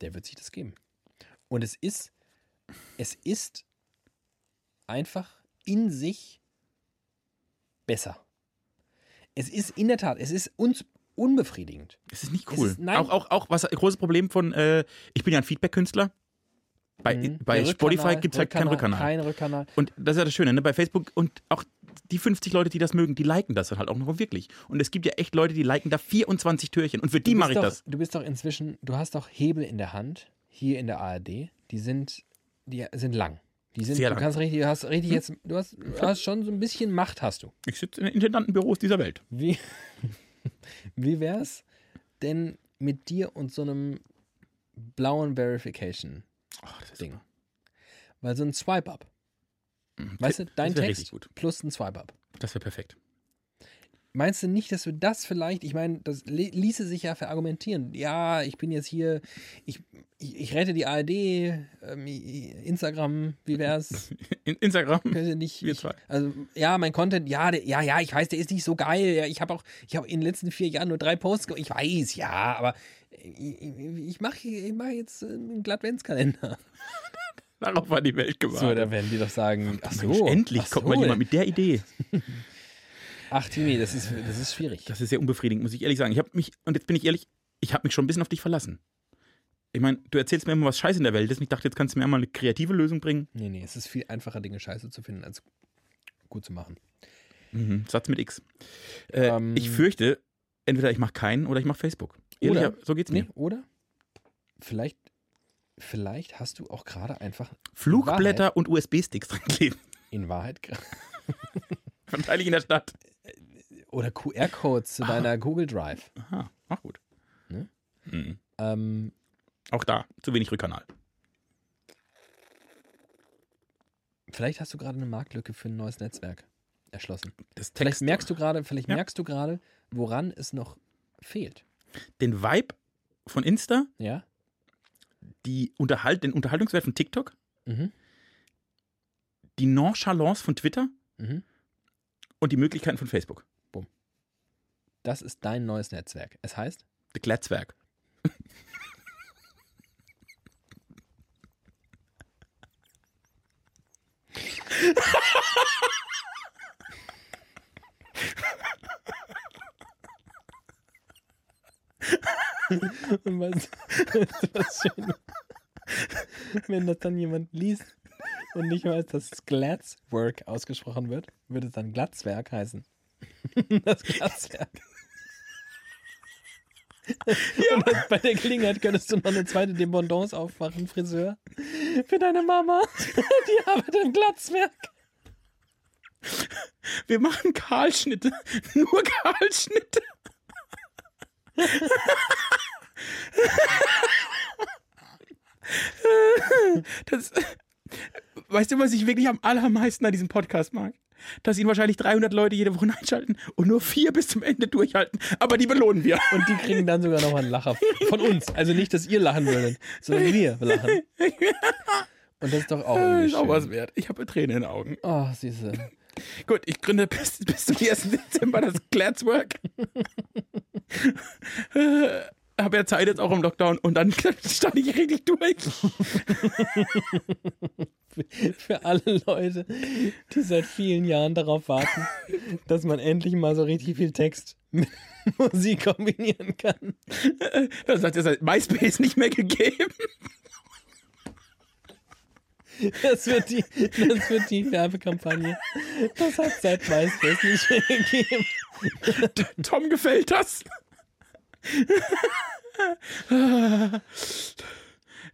der wird sich das geben. Und es ist, es ist einfach in sich besser. Es ist in der Tat, es ist uns unbefriedigend. Es ist nicht cool. ist- nein. auch, auch, auch was ein großes Problem von. Äh, ich bin ja ein Feedback-Künstler. Bei, Mhm. bei Spotify gibt es halt keinen Rückkanal. Kein Rückkanal. Und das ist ja das Schöne, ne? bei Facebook und auch die 50 Leute, die das mögen, die liken das dann halt auch noch wirklich. Und es gibt ja echt Leute, die liken da 24 Türchen und für die Du mache ich bist das. doch, Du bist doch inzwischen, du hast doch Hebel in der Hand, hier in der ARD, die sind, die sind lang. Die sind, Sehr du lang. kannst richtig, hast richtig jetzt, du hast, du hast schon so ein bisschen Macht hast du. Ich sitze in den Intendantenbüros dieser Welt. Wie, <laughs> wie wär's denn mit dir und so einem blauen Verification Oh, das ist Ding? Weil so ein Swipe-Up. Mhm. Weißt du, dein Text plus ein Swipe-Up. Das wäre perfekt. Meinst du nicht, dass wir das vielleicht, ich meine, das li- ließe sich ja verargumentieren. Ja, ich bin jetzt hier, ich, ich, ich rette die ARD, ähm, Instagram, wie wär's? <laughs> In Instagram. Nicht, Wir ich, zwei. also ja, mein Content, ja, der, ja, ja, ich weiß, der ist nicht so geil. Ja, ich habe auch, ich habe in den letzten vier Jahren nur drei Posts. Ich weiß, ja, aber ich, ich, mache ich mach jetzt einen Glattventskalender. Darauf war die Welt gewartet. So, da werden die doch sagen, ach so, Mensch, endlich ach kommt so, mal jemand mit der Idee. <laughs> Ach, Timmy, das ist, das ist schwierig. Das ist sehr unbefriedigend, muss ich ehrlich sagen. Ich habe mich, und jetzt bin ich ehrlich, ich habe mich schon ein bisschen auf dich verlassen. Ich meine, du erzählst mir immer, was scheiße in der Welt ist. Und ich dachte, jetzt kannst du mir mal eine kreative Lösung bringen. Nee, nee, es ist viel einfacher, Dinge scheiße zu finden, als gut zu machen. Mhm. Satz mit X. Äh, Ähm. ich fürchte, entweder ich mache keinen oder ich mache Facebook. Oder- Ehrlich, so geht's mir. Nee, oder? Vielleicht, vielleicht hast du auch gerade einfach Flugblätter und USB-Sticks dran kleben. in Wahrheit Verteile <laughs> ich in der Stadt. oder QR-Codes zu deiner Google Drive. Aha, auch gut. Ne? Mhm. Ähm, Auch da, zu wenig Rückkanal. vielleicht hast du gerade eine Marktlücke für ein neues Netzwerk erschlossen. Das Vielleicht merkst du gerade, vielleicht Ja. merkst du gerade, woran es noch fehlt. Den Vibe von Insta, Ja? die Unterhalt, den Unterhaltungswert von TikTok, Mhm. die Nonchalance von Twitter Mhm. und die Möglichkeiten von Facebook. Das ist dein neues Netzwerk. Es heißt, Der Glatzwerk. <laughs> <laughs> Und du, <laughs> was schön? Wenn das dann jemand liest und nicht weiß, dass Glatzwork ausgesprochen wird, würde es dann Glatzwerk heißen. <laughs> Das Glatzwerk. Und dann bei der Gelegenheit könntest du noch eine zweite Dependance aufmachen, Friseur. Für deine Mama. Die arbeitet im Glatzwerk. Wir machen Kahlschnitte. Nur Kahlschnitte. Das, weißt du, was ich wirklich am allermeisten an diesem Podcast mag? Dass ihn wahrscheinlich 300 Leute jede Woche <laughs> einschalten und nur vier bis zum Ende durchhalten. Aber die belohnen wir. Und die kriegen dann sogar noch einen Lacher von uns. Also nicht, dass ihr lachen würdet, sondern wir lachen. <laughs> Und das ist doch auch irgendwie ist auch was wert. Ich habe Tränen in den Augen. Oh, siehste. Gut, ich gründe bis, <laughs> bis zum 1. Dezember das Glatzwork. <laughs> habe ja Zeit jetzt auch im Lockdown und dann <laughs> stand ich richtig durch. Für alle Leute, die seit vielen Jahren darauf warten, dass man endlich mal so richtig viel Text mit Musik kombinieren kann. Das hat ja seit MySpace nicht mehr gegeben. Das wird die, das wird die Werbekampagne. Das hat seit MySpace nicht mehr gegeben. Tom gefällt das.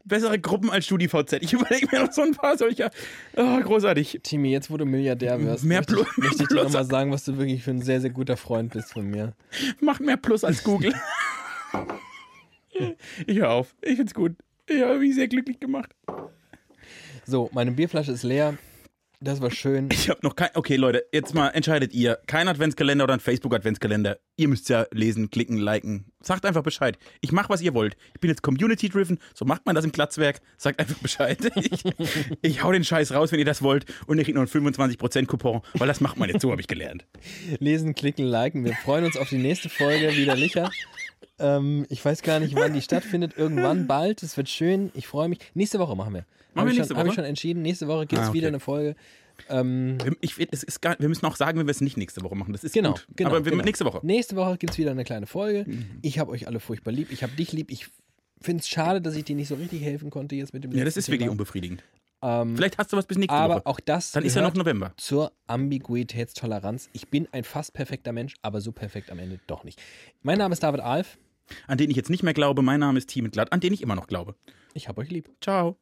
Bessere Gruppen als StudiVZ. Ich überlege mir noch so ein paar solcher. Oh, großartig. Timmy, jetzt wo du Milliardär wirst, Mehr möchte, ich- möchte ich dir nochmal sagen, was du wirklich für ein sehr, sehr guter Freund bist von mir. Macht mehr Plus als Google. ich höre auf. Ich find's gut. Ich habe mich sehr glücklich gemacht. So, meine Bierflasche ist leer. Das war schön. Ich habe noch kein. Okay, Leute, jetzt mal entscheidet ihr. Kein Adventskalender oder ein Facebook-Adventskalender. Ihr müsst ja lesen, klicken, liken. Sagt einfach Bescheid. Ich mache, was ihr wollt. Ich bin jetzt community-driven. So macht man das im Glatzwerk. Sagt einfach Bescheid. <laughs> Ich, ich hau den Scheiß raus, wenn ihr das wollt. Und ihr kriegt noch einen 25%-Coupon, weil das macht man jetzt. So habe ich gelernt. Lesen, klicken, liken. Wir freuen uns auf die nächste Folge widerlicher. Ähm, ich weiß gar nicht, wann die stattfindet. Irgendwann bald. Es wird schön. Ich freue mich. Nächste Woche machen wir. Machen wir nächste schon, Habe ich Woche? schon entschieden. Nächste Woche gibt es Ah, okay. wieder eine Folge. Ähm, Wir- Ich, gar, wir müssen auch sagen, wenn wir es nicht nächste Woche machen. Das ist Genau, gut. genau, Aber wir, genau. nächste Woche. nächste Woche gibt es wieder eine kleine Folge. Mhm. Ich habe euch alle furchtbar lieb. Ich habe dich lieb. Ich finde es schade, dass ich dir nicht so richtig helfen konnte jetzt mit dem Ja, das ist wirklich Thema. unbefriedigend. Ähm, Vielleicht hast du was bis nächste aber Woche. auch das Dann ist ja noch November. zur Ambiguitätstoleranz. Ich bin ein fast perfekter Mensch, aber so perfekt am Ende doch nicht. Mein Name ist David Alf. An den ich jetzt nicht mehr glaube. Mein Name ist Team Glatt, an den ich immer noch glaube. Ich habe euch lieb. Ciao.